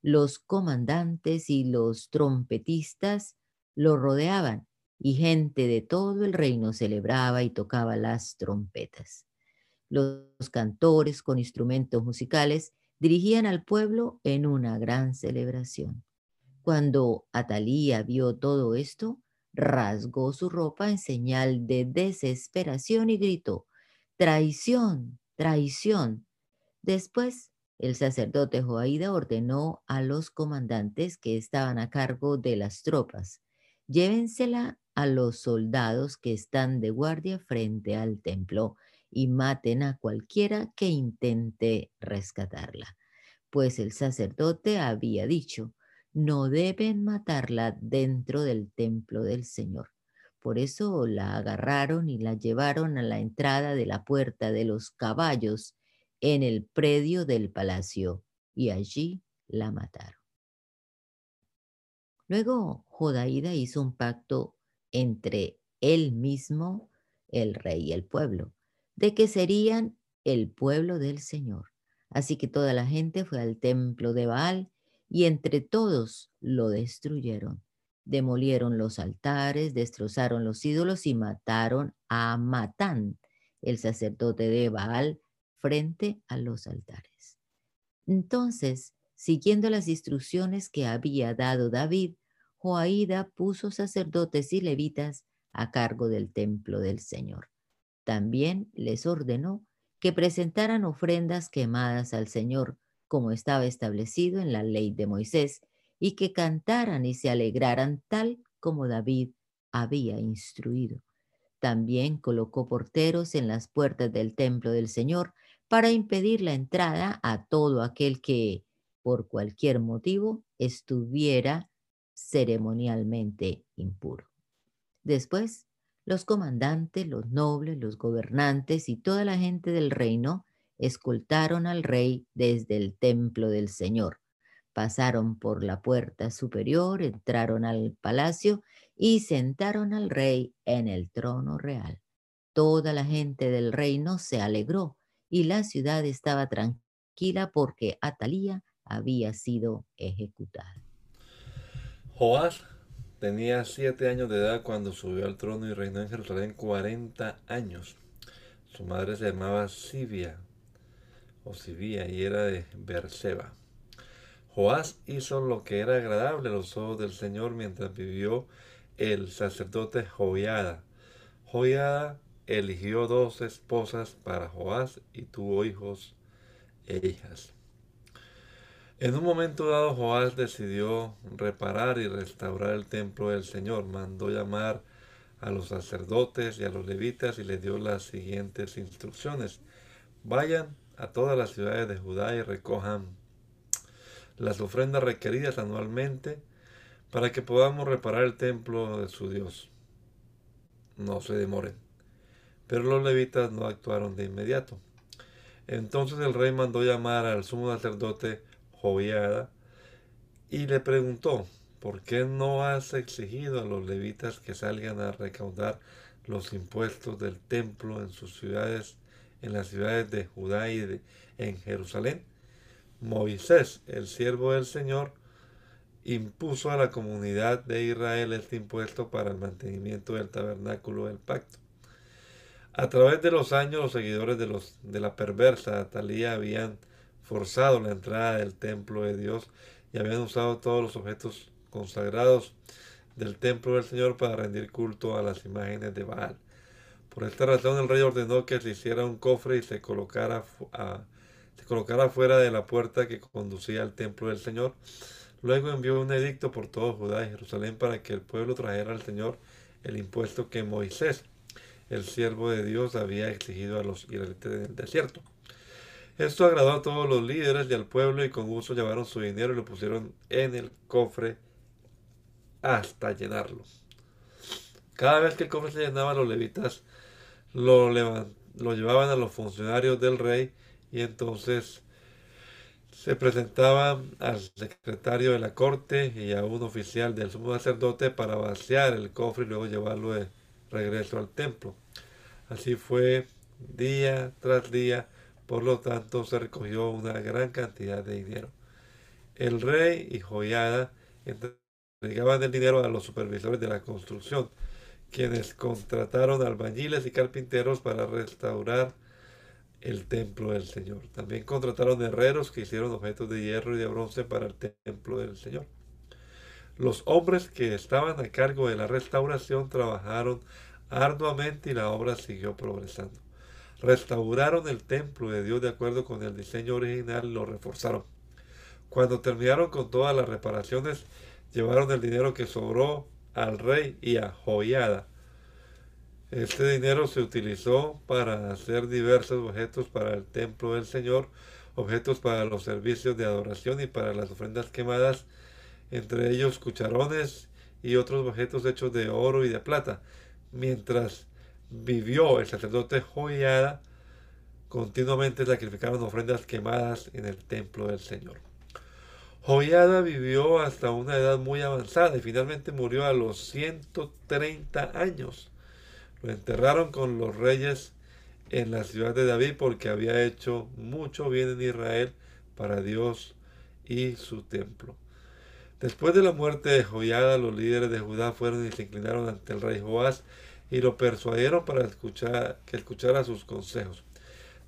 Los comandantes y los trompetistas lo rodeaban y gente de todo el reino celebraba y tocaba las trompetas. Los cantores con instrumentos musicales dirigían al pueblo en una gran celebración. Cuando Atalía vio todo esto, rasgó su ropa en señal de desesperación y gritó, traición, traición. Después, el sacerdote Joaída ordenó a los comandantes que estaban a cargo de las tropas, llévensela a los soldados que están de guardia frente al templo y maten a cualquiera que intente rescatarla, pues el sacerdote había dicho, no deben matarla dentro del templo del Señor. Por eso la agarraron y la llevaron a la entrada de la puerta de los caballos en el predio del palacio y allí la mataron. Luego Jodaída hizo un pacto entre él mismo, el rey y el pueblo, de que serían el pueblo del Señor. Así que toda la gente fue al templo de Baal y entre todos lo destruyeron. Demolieron los altares, destrozaron los ídolos y mataron a Matán, el sacerdote de Baal, frente a los altares. Entonces, siguiendo las instrucciones que había dado David, Joaída puso sacerdotes y levitas a cargo del templo del Señor. También les ordenó que presentaran ofrendas quemadas al Señor, como estaba establecido en la ley de Moisés, y que cantaran y se alegraran tal como David había instruido. También colocó porteros en las puertas del templo del Señor para impedir la entrada a todo aquel que por cualquier motivo estuviera ceremonialmente impuro. Después, los comandantes, los nobles, los gobernantes y toda la gente del reino escoltaron al rey desde el templo del Señor. Pasaron por la puerta superior, entraron al palacio y sentaron al rey en el trono real. Toda la gente del reino se alegró y la ciudad estaba tranquila porque Atalía había sido ejecutada. Joás tenía siete años de edad cuando subió al trono y reinó en Jerusalén 40 años. Su madre se llamaba Sibia o Sibia y era de Berseba. Joás hizo lo que era agradable a los ojos del Señor mientras vivió el sacerdote Joiada. Joiada eligió dos esposas para Joás y tuvo hijos e hijas. En un momento dado, Joás decidió reparar y restaurar el templo del Señor. Mandó llamar a los sacerdotes y a los levitas y les dio las siguientes instrucciones. Vayan a todas las ciudades de Judá y recojan las ofrendas requeridas anualmente para que podamos reparar el templo de su Dios. No se demoren. Pero los levitas no actuaron de inmediato. Entonces el rey mandó llamar al sumo sacerdote Joviada y le preguntó, ¿por qué no has exigido a los levitas que salgan a recaudar los impuestos del templo en sus ciudades, en las ciudades de Judá y de, en Jerusalén? Moisés, el siervo del Señor, impuso a la comunidad de Israel este impuesto para el mantenimiento del tabernáculo del pacto. A través de los años, los seguidores de, los, de la perversa Atalía habían forzado la entrada del templo de Dios y habían usado todos los objetos consagrados del templo del Señor para rendir culto a las imágenes de Baal. Por esta razón el rey ordenó que se hiciera un cofre y se colocara, se colocara fuera de la puerta que conducía al templo del Señor Luego envió un edicto por todo Judá y Jerusalén para que el pueblo trajera al Señor el impuesto que Moisés, el siervo de Dios, había exigido a los israelitas del desierto. Esto agradó a todos los líderes y al pueblo y con gusto llevaron su dinero y lo pusieron en el cofre hasta llenarlo. Cada vez que el cofre se llenaba, los levitas lo, lo llevaban a los funcionarios del rey y entonces se presentaba al secretario de la corte y a un oficial del sumo sacerdote para vaciar el cofre y luego llevarlo de regreso al templo. Así fue día tras día, por lo tanto se recogió una gran cantidad de dinero. El rey y Joyada entregaban el dinero a los supervisores de la construcción, quienes contrataron albañiles y carpinteros para restaurar el templo del Señor. También contrataron herreros que hicieron objetos de hierro y de bronce para el templo del Señor. Los hombres que estaban a cargo de la restauración trabajaron arduamente y la obra siguió progresando. Restauraron el templo de Dios de acuerdo con el diseño original y lo reforzaron. Cuando terminaron con todas las reparaciones, llevaron el dinero que sobró al rey y a Joiada, este dinero se utilizó para hacer diversos objetos para el templo del Señor, objetos para los servicios de adoración y para las ofrendas quemadas, entre ellos cucharones y otros objetos hechos de oro y de plata. Mientras vivió el sacerdote Joiada, continuamente sacrificaban ofrendas quemadas en el templo del Señor. Joiada vivió hasta una edad muy avanzada y finalmente murió a los 130 años. Lo enterraron con los reyes en la ciudad de David porque había hecho mucho bien en Israel para Dios y su templo. Después de la muerte de Joiada, los líderes de Judá fueron y se inclinaron ante el rey Joás y lo persuadieron para escuchar, que escuchara sus consejos.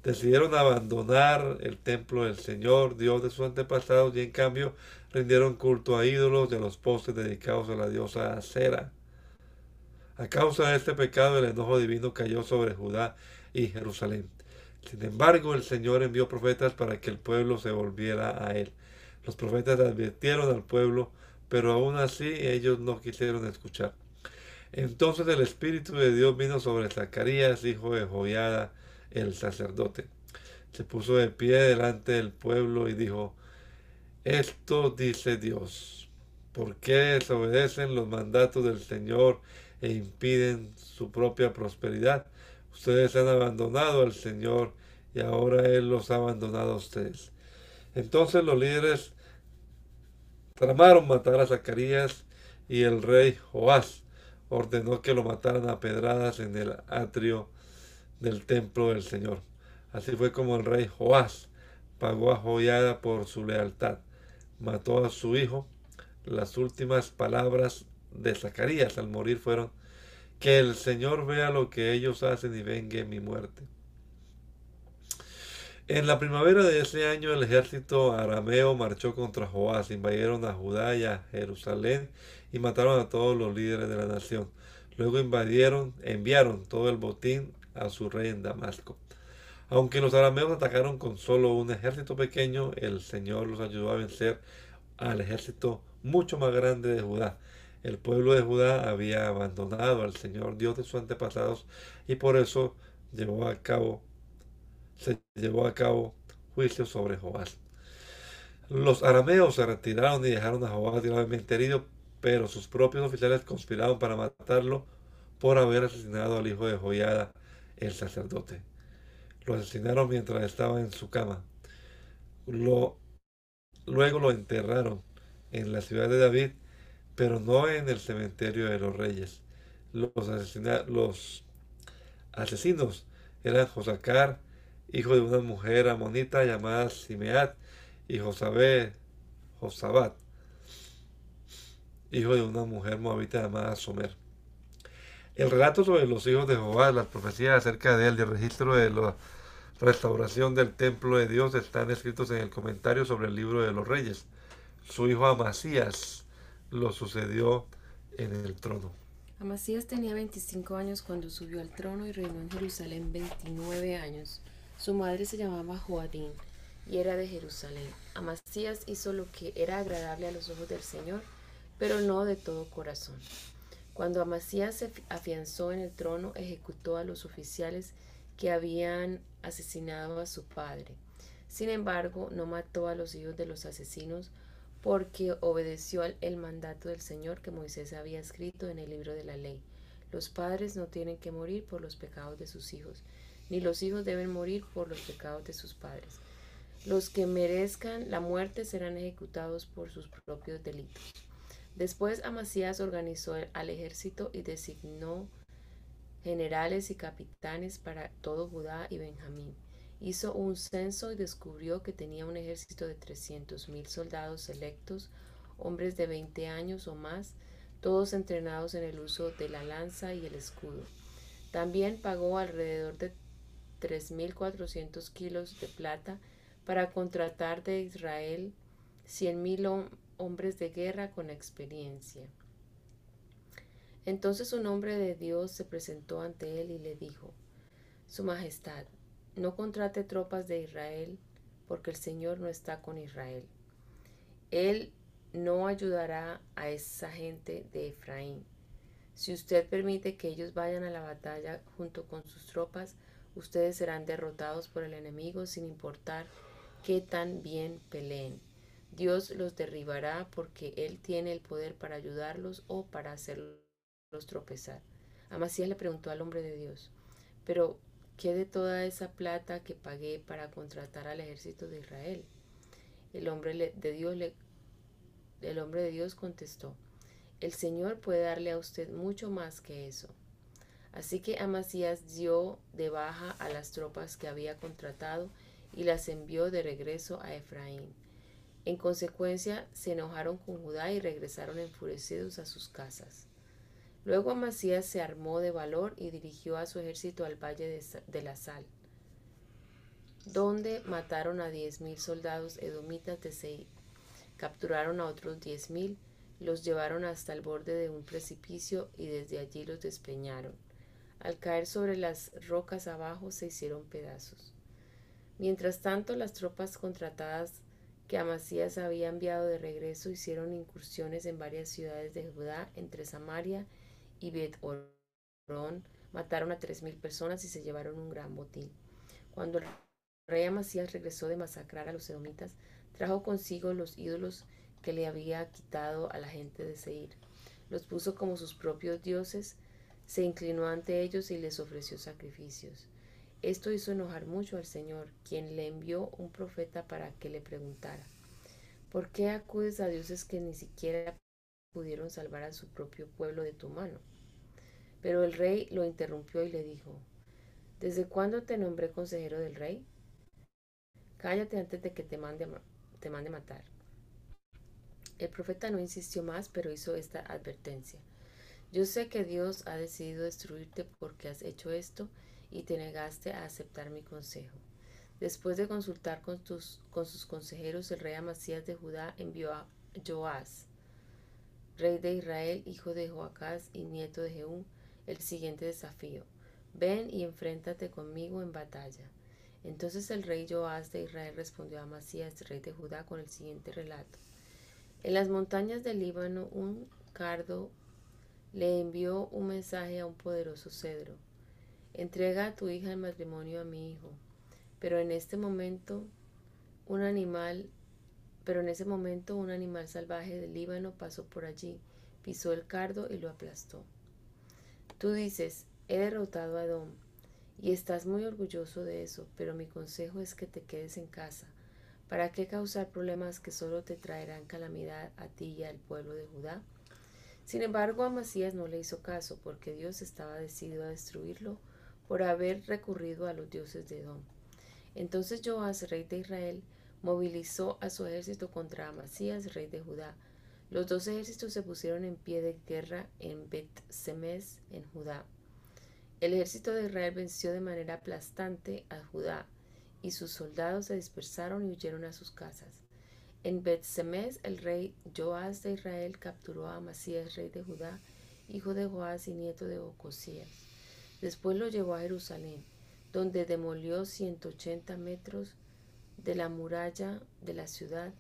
Decidieron abandonar el templo del Señor, Dios de sus antepasados, y en cambio rindieron culto a ídolos de los postes dedicados a la diosa Acera. A causa de este pecado, el enojo divino cayó sobre Judá y Jerusalén. Sin embargo, el Señor envió profetas para que el pueblo se volviera a él. Los profetas advirtieron al pueblo, pero aún así ellos no quisieron escuchar. Entonces el Espíritu de Dios vino sobre Zacarías, hijo de Joiada, el sacerdote. Se puso de pie delante del pueblo y dijo, Esto dice Dios. ¿Por qué desobedecen los mandatos del Señor e impiden su propia prosperidad? Ustedes han abandonado al Señor y ahora Él los ha abandonado a ustedes. Entonces los líderes tramaron matar a Zacarías y el rey Joás ordenó que lo mataran a pedradas en el atrio del templo del Señor. Así fue como el rey Joás pagó a Joyada por su lealtad. Mató a su hijo. Las últimas palabras de Zacarías al morir fueron, que el Señor vea lo que ellos hacen y vengue mi muerte. En la primavera de ese año el ejército arameo marchó contra Joás, invadieron a Judá y a Jerusalén y mataron a todos los líderes de la nación. Luego invadieron, enviaron todo el botín a su rey en Damasco. Aunque los arameos atacaron con solo un ejército pequeño, el Señor los ayudó a vencer al ejército mucho más grande de Judá. El pueblo de Judá había abandonado al Señor Dios de sus antepasados y por eso a cabo, se llevó a cabo juicio sobre Joás. Los arameos se retiraron y dejaron a Joás gravemente herido, pero sus propios oficiales conspiraron para matarlo por haber asesinado al hijo de Joyada, el sacerdote. Lo asesinaron mientras estaba en su cama. Luego lo enterraron en la ciudad de David, pero no en el cementerio de los reyes. Los, los asesinos eran Josacar, hijo de una mujer amonita llamada Simeat, y Josabé, Josabat, hijo de una mujer moabita llamada Somer. El relato sobre los hijos de Jehová, las profecías acerca de él y el registro de la restauración del templo de Dios están escritos en el comentario sobre el libro de los reyes. Su hijo Amasías lo sucedió en el trono. Amasías tenía 25 años cuando subió al trono y reinó en Jerusalén 29 años. Su madre se llamaba Joadín y era de Jerusalén. Amasías hizo lo que era agradable a los ojos del Señor pero no de todo corazón. Cuando Amasías se afianzó en el trono, ejecutó a los oficiales que habían asesinado a su padre. Sin embargo, no mató a los hijos de los asesinos porque obedeció el mandato del Señor que Moisés había escrito en el libro de la ley. Los padres no tienen que morir por los pecados de sus hijos, ni los hijos deben morir por los pecados de sus padres. Los que merezcan la muerte serán ejecutados por sus propios delitos. Después Amasías organizó al ejército y designó generales y capitanes para todo Judá y Benjamín. Hizo un censo y descubrió que tenía un ejército de trescientos mil soldados selectos, hombres de 20 años o más, todos entrenados en el uso de la lanza y el escudo. También pagó alrededor de 3.400 kilos de plata para contratar de Israel 100.000 hombres de guerra con experiencia. Entonces un hombre de Dios se presentó ante él y le dijo, Su Majestad, no contrate tropas de Israel, porque el Señor no está con Israel. Él no ayudará a esa gente de Efraín. Si usted permite que ellos vayan a la batalla junto con sus tropas, ustedes serán derrotados por el enemigo sin importar qué tan bien peleen. Dios los derribará porque Él tiene el poder para ayudarlos o para hacerlos tropezar. Amasías le preguntó al hombre de Dios, pero ¿qué de toda esa plata que pagué para contratar al ejército de Israel? El hombre de Dios le, el hombre de Dios contestó, el Señor puede darle a usted mucho más que eso. Así que Amasías dio de baja a las tropas que había contratado y las envió de regreso a Efraín. En consecuencia, se enojaron con Judá y regresaron enfurecidos a sus casas. Luego Amasías se armó de valor y dirigió a su ejército al valle de, la Sal, donde mataron a diez mil soldados edomitas de Seir. Capturaron a otros diez mil, los llevaron hasta el borde de un precipicio y desde allí los despeñaron. Al caer sobre las rocas abajo se hicieron pedazos. Mientras tanto, las tropas contratadas que Amasías había enviado de regreso hicieron incursiones en varias ciudades de Judá, entre Samaria y Bet Orón, mataron a tres mil personas y se llevaron un gran botín. Cuando el rey Amasías regresó de masacrar a los edomitas, Trajo consigo los ídolos que le había quitado a la gente de Seir. Los puso como sus propios dioses, se inclinó ante ellos y les ofreció sacrificios. Esto hizo enojar mucho al Señor, quien le envió un profeta para que le preguntara, ¿por qué acudes a dioses que ni siquiera pudieron salvar a su propio pueblo de tu mano? Pero el rey lo interrumpió y le dijo, ¿desde cuándo te nombré consejero del rey? Cállate antes de que te mande, te mande matar. El profeta no insistió más, pero hizo esta advertencia. Yo sé que Dios ha decidido destruirte porque has hecho esto y te negaste a aceptar mi consejo. Después de consultar con, con sus consejeros, el rey Amasías de Judá envió a Joás, rey de Israel, hijo de Joacás y nieto de Jehú, el siguiente desafío. Ven y enfréntate conmigo en batalla. Entonces el rey Joás de Israel respondió a Amasías, rey de Judá, con el siguiente relato. En las montañas del Líbano un cardo le envió un mensaje a un poderoso cedro. Entrega a tu hija en matrimonio a mi hijo. Pero en este momento un animal, pero en ese momento un animal salvaje del Líbano pasó por allí, pisó el cardo y lo aplastó. Tú dices, he derrotado a Edom, y estás muy orgulloso de eso, pero mi consejo es que te quedes en casa. ¿Para qué causar problemas que solo te traerán calamidad a ti y al pueblo de Judá? Sin embargo, Amasías no le hizo caso, porque Dios estaba decidido a destruirlo por haber recurrido a los dioses de Edom. Entonces Joás, rey de Israel, movilizó a su ejército contra Amasías, rey de Judá, los dos ejércitos se pusieron en pie de guerra en Bet-Semes, en Judá. El ejército de Israel venció de manera aplastante a Judá, y sus soldados se dispersaron y huyeron a sus casas. En Bet-Semes, el rey Joás de Israel capturó a Amasías, rey de Judá, hijo de Joás y nieto de Ocosías. Después lo llevó a Jerusalén, donde demolió 180 metros de la muralla de la ciudad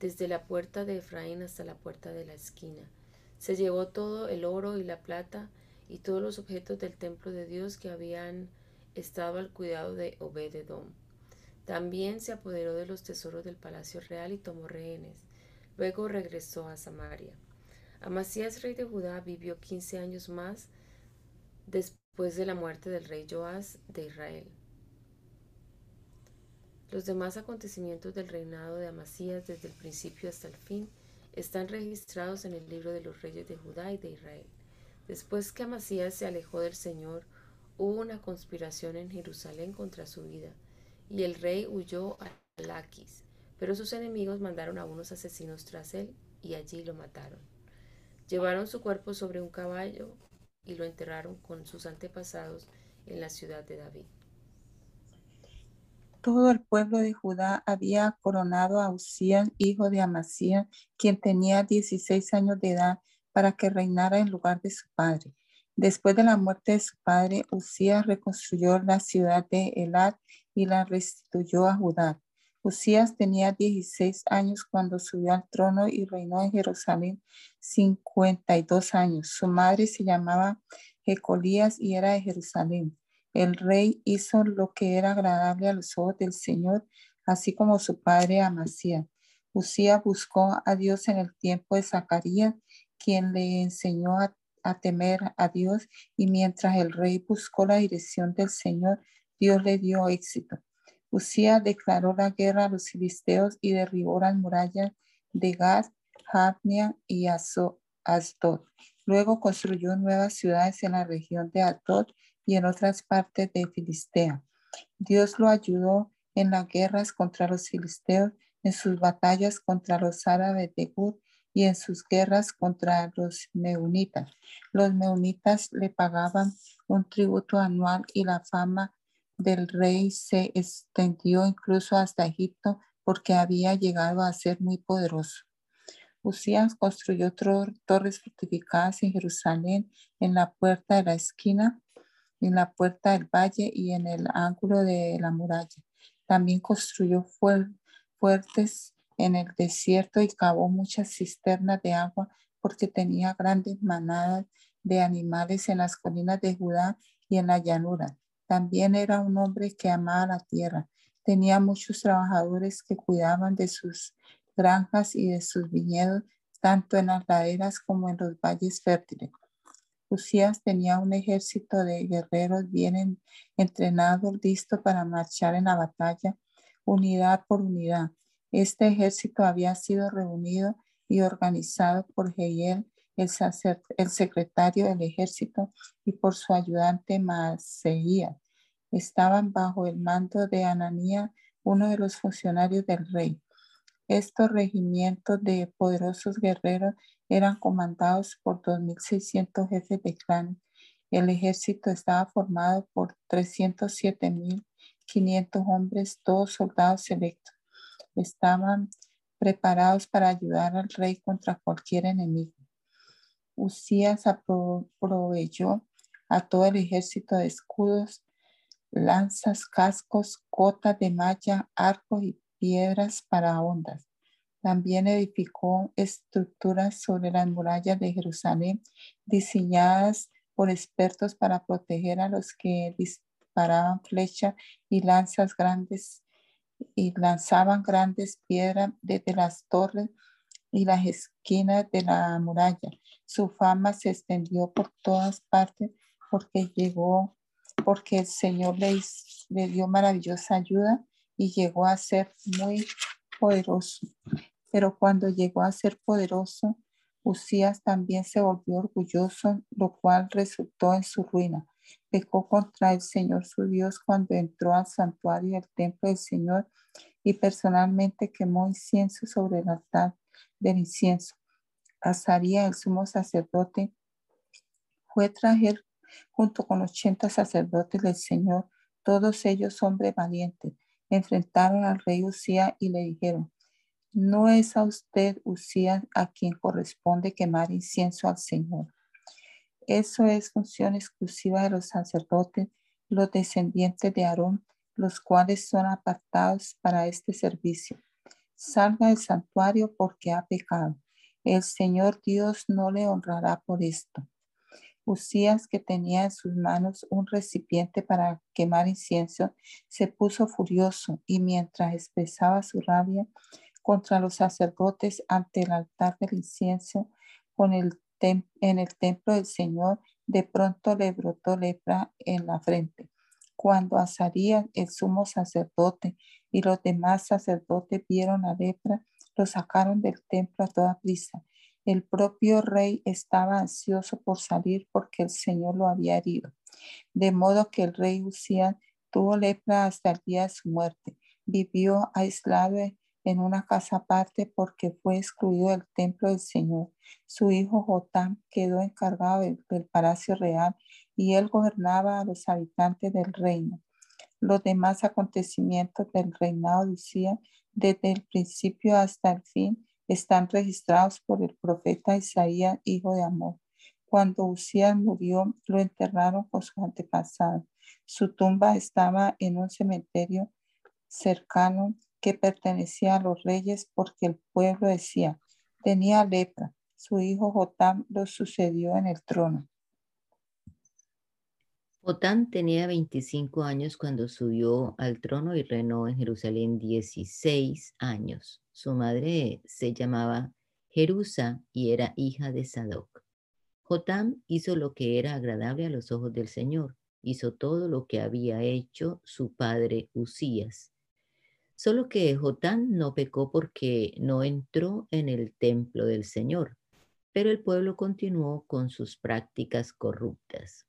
desde la puerta de Efraín hasta la puerta de la esquina. Se llevó todo el oro y la plata y todos los objetos del templo de Dios que habían estado al cuidado de Obededom. También se apoderó de los tesoros del palacio real y tomó rehenes. Luego regresó a Samaria. Amasías, rey de Judá, vivió quince años más después de la muerte del rey Joás de Israel. Los demás acontecimientos del reinado de Amasías desde el principio hasta el fin están registrados en el libro de los reyes de Judá y de Israel. Después que Amasías se alejó del Señor, hubo una conspiración en Jerusalén contra su vida, y el rey huyó a Laquis, pero sus enemigos mandaron a unos asesinos tras él y allí lo mataron. Llevaron su cuerpo sobre un caballo y lo enterraron con sus antepasados en la ciudad de David todo el pueblo de Judá había coronado a Usías, hijo de Amasías, quien tenía 16 años de edad, para que reinara en lugar de su padre. Después de la muerte de su padre, Usías reconstruyó la ciudad de Elad y la restituyó a Judá. Usías tenía 16 años cuando subió al trono y reinó en Jerusalén 52 años. Su madre se llamaba Jecolías y era de Jerusalén. El rey hizo lo que era agradable a los ojos del Señor, así como su padre Amasías. Usía buscó a Dios en el tiempo de Zacarías, quien le enseñó a, temer a Dios, y mientras el rey buscó la dirección del Señor, Dios le dio éxito. Usía declaró la guerra a los filisteos y derribó las murallas de Gad, Jabnia y Asdod. Luego construyó nuevas ciudades en la región de Atod y en otras partes de Filistea. Dios lo ayudó en las guerras contra los filisteos, en sus batallas contra los árabes de Gur y en sus guerras contra los meunitas. Los meunitas le pagaban un tributo anual y la fama del rey se extendió incluso hasta Egipto porque había llegado a ser muy poderoso. Usías construyó torres fortificadas en Jerusalén en la puerta de la esquina en la puerta del valle y en el ángulo de la muralla. También construyó fuertes en el desierto y cavó muchas cisternas de agua porque tenía grandes manadas de animales en las colinas de Judá y en la llanura. También era un hombre que amaba la tierra. Tenía muchos trabajadores que cuidaban de sus granjas y de sus viñedos, tanto en las laderas como en los valles fértiles. Usías tenía un ejército de guerreros bien entrenados, listo para marchar en la batalla, unidad por unidad. Este ejército había sido reunido y organizado por Jehiel, el, el secretario del ejército, y por su ayudante Maaseías estaban bajo el mando de Ananía, uno de los funcionarios del rey. Estos regimientos de poderosos guerreros eran comandados por 2.600 jefes de clan. El ejército estaba formado por 307.500 hombres, todos soldados selectos. Estaban preparados para ayudar al rey contra cualquier enemigo. Usías proveyó a todo el ejército de escudos, lanzas, cascos, cotas de malla, arcos y piedras para ondas. También edificó estructuras sobre las murallas de Jerusalén diseñadas por expertos para proteger a los que disparaban flechas y lanzas grandes y lanzaban grandes piedras desde las torres y las esquinas de la muralla. Su fama se extendió por todas partes porque llegó porque el Señor le, dio maravillosa ayuda y llegó a ser muy poderoso. Pero cuando llegó a ser poderoso, Usías también se volvió orgulloso, lo cual resultó en su ruina. Pecó contra el Señor su Dios cuando entró al santuario del templo del Señor y personalmente quemó incienso sobre el altar del incienso. Azaría, el sumo sacerdote, fue traer junto con ochenta sacerdotes del Señor, todos ellos hombres valientes, enfrentaron al rey Usía y le dijeron, no es a usted, Usía, a quien corresponde quemar incienso al Señor. Eso es función exclusiva de los sacerdotes, los descendientes de Aarón, los cuales son apartados para este servicio. Salga del santuario porque ha pecado. El Señor Dios no le honrará por esto. Usías, que tenía en sus manos un recipiente para quemar incienso, se puso furioso y mientras expresaba su rabia contra los sacerdotes ante el altar del incienso en el templo del Señor, de pronto le brotó lepra en la frente. Cuando Azarías, el sumo sacerdote, y los demás sacerdotes vieron la lepra, lo sacaron del templo a toda prisa el propio rey estaba ansioso por salir porque el Señor lo había herido. De modo que el rey Usías tuvo lepra hasta el día de su muerte. Vivió aislado en una casa aparte porque fue excluido del templo del Señor. Su hijo Jotam quedó encargado del, palacio real y él gobernaba a los habitantes del reino. Los demás acontecimientos del reinado de desde el principio hasta el fin, están registrados por el profeta Isaías, hijo de Amor. Cuando Usías murió, lo enterraron con su antepasado. Su tumba estaba en un cementerio cercano que pertenecía a los reyes porque el pueblo decía, tenía lepra. Su hijo Jotam lo sucedió en el trono. Jotam tenía 25 años cuando subió al trono y reinó en Jerusalén 16 años. Su madre se llamaba Jerusa y era hija de Sadoc. Jotam hizo lo que era agradable a los ojos del Señor, hizo todo lo que había hecho su padre Usías. Solo que Jotam no pecó porque no entró en el templo del Señor, pero el pueblo continuó con sus prácticas corruptas.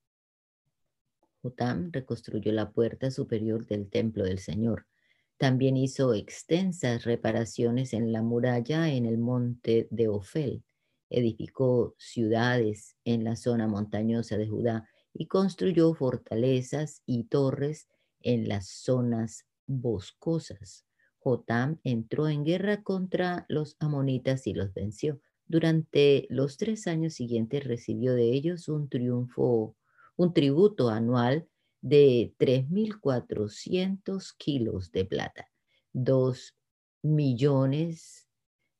Jotam reconstruyó la puerta superior del templo del Señor también hizo extensas reparaciones en la muralla en el monte de Ofel. Edificó ciudades en la zona montañosa de Judá y construyó fortalezas y torres en las zonas boscosas. Jotam entró en guerra contra los amonitas y los venció. Durante los tres años siguientes recibió de ellos un triunfo, un tributo anual de 3.400 kilos de plata, 2 millones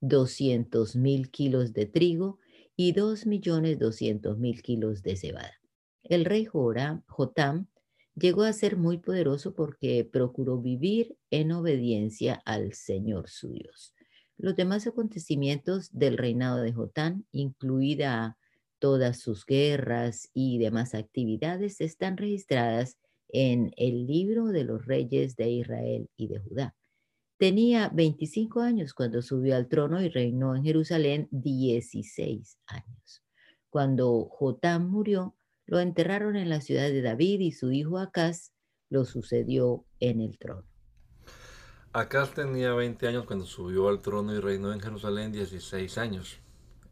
200 mil kilos de trigo y 2 millones 200 mil kilos de cebada. El rey Jotam Llegó a ser muy poderoso porque procuró vivir en obediencia al Señor su Dios. Los demás acontecimientos del reinado de Jotán, incluida todas sus guerras y demás actividades, están registradas en el libro de los reyes de Israel y de Judá. Tenía 25 años cuando subió al trono y reinó en Jerusalén 16 años. Cuando Jotam murió, lo enterraron en la ciudad de David y su hijo Acaz lo sucedió en el trono. Acaz tenía 20 años cuando subió al trono y reinó en Jerusalén 16 años.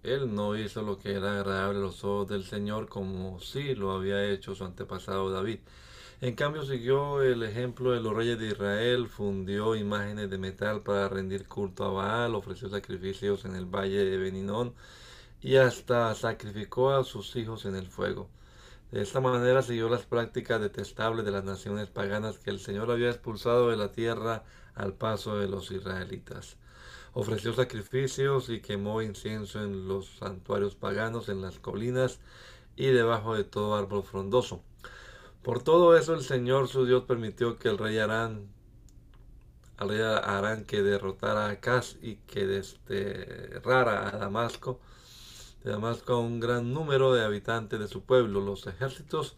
Él no hizo lo que era agradable a los ojos del Señor como sí lo había hecho su antepasado David. En cambio siguió el ejemplo de los reyes de Israel, fundió imágenes de metal para rendir culto a Baal, ofreció sacrificios en el valle de Beninón y hasta sacrificó a sus hijos en el fuego. De esta manera siguió las prácticas detestables de las naciones paganas que el Señor había expulsado de la tierra al paso de los israelitas. Ofreció sacrificios y quemó incienso en los santuarios paganos, en las colinas y debajo de todo árbol frondoso. Por todo eso el Señor su Dios permitió que el rey Arán, al rey Arán que derrotara a Acaz y que desterrara a Damasco, de Damasco a un gran número de habitantes de su pueblo. Los ejércitos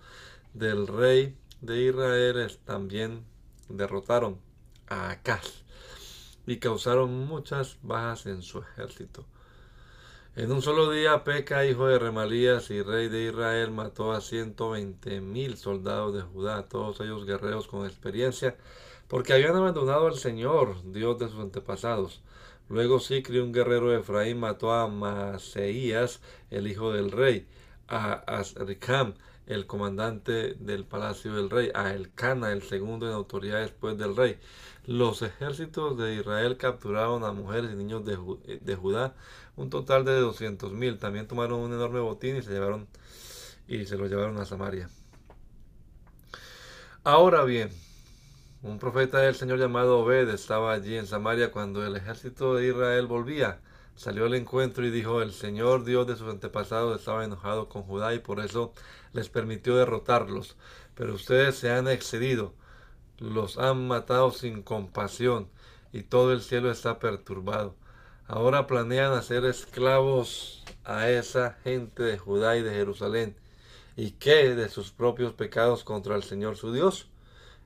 del rey de Israel también derrotaron a Acaz y causaron muchas bajas en su ejército. En un solo día, Peca, hijo de Remalías y rey de Israel, mató a ciento veinte mil soldados de Judá, todos ellos guerreros con experiencia, porque habían abandonado al Señor, Dios de sus antepasados. Luego Sicri, un guerrero de Efraín, mató a Maseías, el hijo del rey, a Asricam, el comandante del palacio del rey, a Elcana, el segundo en autoridad después del rey. Los ejércitos de Israel capturaron a mujeres y niños de, de Judá, un total de 200.000. También tomaron un enorme botín y se llevaron y se lo llevaron a Samaria. Ahora bien, un profeta del Señor llamado Obed estaba allí en Samaria cuando el ejército de Israel volvía. Salió al encuentro y dijo, el Señor Dios de sus antepasados estaba enojado con Judá y por eso les permitió derrotarlos. Pero ustedes se han excedido, los han matado sin compasión y todo el cielo está perturbado. Ahora planean hacer esclavos a esa gente de Judá y de Jerusalén. ¿Y qué de sus propios pecados contra el Señor su Dios?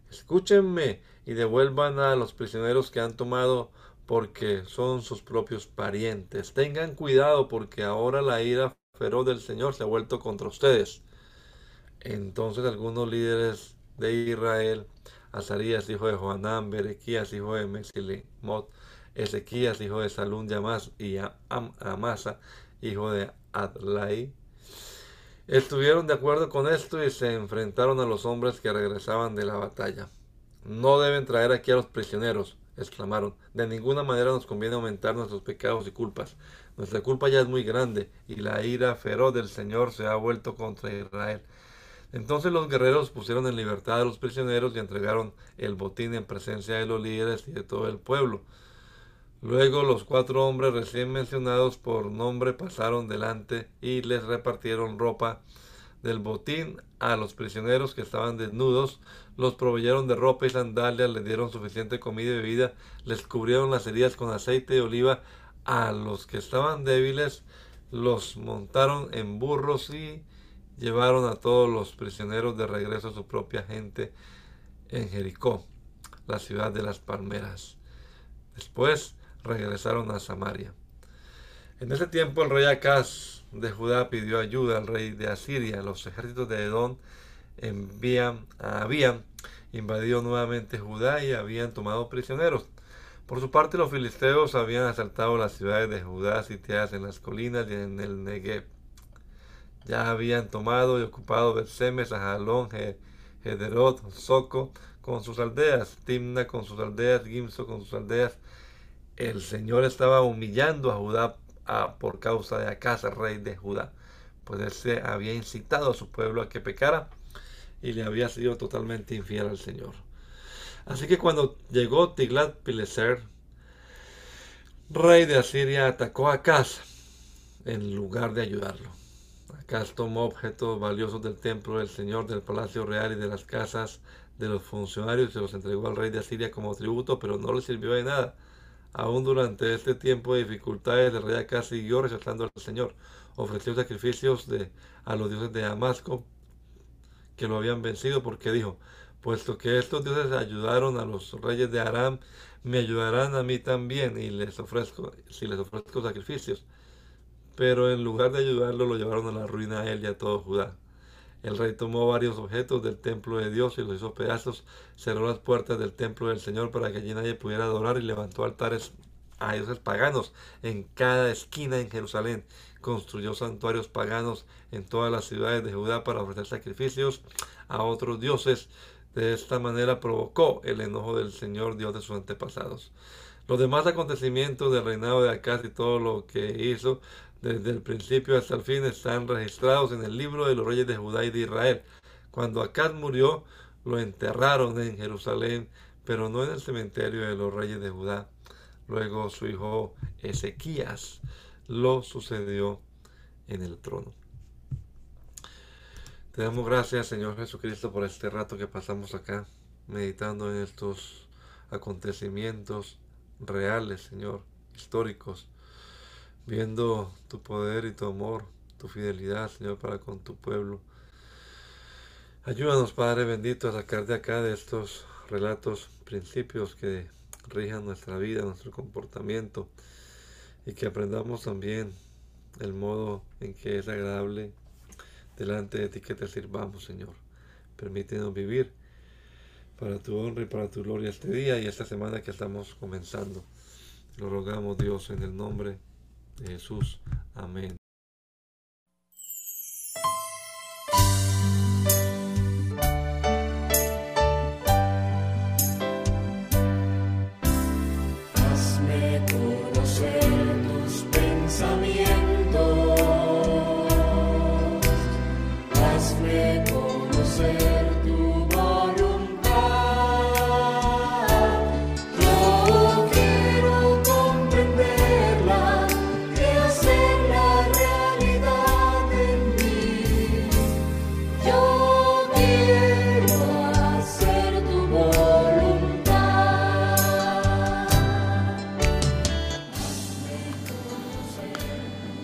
Escúchenme y devuelvan a los prisioneros que han tomado porque son sus propios parientes. Tengan cuidado porque ahora la ira feroz del Señor se ha vuelto contra ustedes. Entonces algunos líderes de Israel, Azarías hijo de Joanán, Berequías hijo de Mesilemot, Ezequías, hijo de Salún de y Amasa, hijo de Adlai, estuvieron de acuerdo con esto y se enfrentaron a los hombres que regresaban de la batalla. No deben traer aquí a los prisioneros, exclamaron. De ninguna manera nos conviene aumentar nuestros pecados y culpas. Nuestra culpa ya es muy grande y la ira feroz del Señor se ha vuelto contra Israel. Entonces los guerreros pusieron en libertad a los prisioneros y entregaron el botín en presencia de los líderes y de todo el pueblo. Luego los cuatro hombres recién mencionados por nombre pasaron delante y les repartieron ropa del botín a los prisioneros que estaban desnudos, los proveyeron de ropa y sandalias, les dieron suficiente comida y bebida, les cubrieron las heridas con aceite de oliva, a los que estaban débiles los montaron en burros y llevaron a todos los prisioneros de regreso a su propia gente en Jericó, la ciudad de las palmeras. Después regresaron a Samaria. En ese tiempo el rey Acaz de Judá pidió ayuda al rey de Asiria. Los ejércitos de Edom envían, habían invadido nuevamente Judá y habían tomado prisioneros. Por su parte, los filisteos habían asaltado las ciudades de Judá sitiadas en las colinas y en el Negev. Ya habían tomado y ocupado Betsemes, Ajalón, Hederot, Soco con sus aldeas, Timna con sus aldeas, Gimso con sus aldeas, el Señor estaba humillando a Judá por causa de Acaz, rey de Judá, pues él se había incitado a su pueblo a que pecara y le había sido totalmente infiel al Señor. Así que cuando llegó Tiglat-Pileser, rey de Asiria, atacó a Acaz en lugar de ayudarlo. Acaz tomó objetos valiosos del templo del Señor, del palacio real y de las casas de los funcionarios y se los entregó al rey de Asiria como tributo, pero no le sirvió de nada. Aún durante este tiempo de dificultades, el rey Acaz siguió rechazando al Señor. Ofreció sacrificios a los dioses de Damasco que lo habían vencido porque dijo, puesto que estos dioses ayudaron a los reyes de Aram, me ayudarán a mí también y les ofrezco, si les ofrezco sacrificios. Pero en lugar de ayudarlo, lo llevaron a la ruina a él y a todo Judá. El rey tomó varios objetos del templo de Dios y los hizo pedazos, cerró las puertas del templo del Señor para que allí nadie pudiera adorar y levantó altares a dioses paganos en cada esquina en Jerusalén. Construyó santuarios paganos en todas las ciudades de Judá para ofrecer sacrificios a otros dioses. De esta manera provocó el enojo del Señor Dios de sus antepasados. Los demás acontecimientos del reinado de Acaz y todo lo que hizo desde el principio hasta el fin están registrados en el libro de los reyes de Judá y de Israel. Cuando Acaz murió, lo enterraron en Jerusalén, pero no en el cementerio de los reyes de Judá. Luego su hijo Ezequías lo sucedió en el trono. Te damos gracias, Señor Jesucristo, por este rato que pasamos acá, meditando en estos acontecimientos reales, Señor, históricos viendo tu poder y tu amor, tu fidelidad, Señor, para con tu pueblo. Ayúdanos, Padre bendito, a sacar de acá de estos relatos principios que rijan nuestra vida, nuestro comportamiento y que aprendamos también el modo en que es agradable delante de ti que te sirvamos, Señor. Permítenos vivir para tu honra y para tu gloria este día y esta semana que estamos comenzando. Lo rogamos, Dios, en el nombre Jesús. Amén.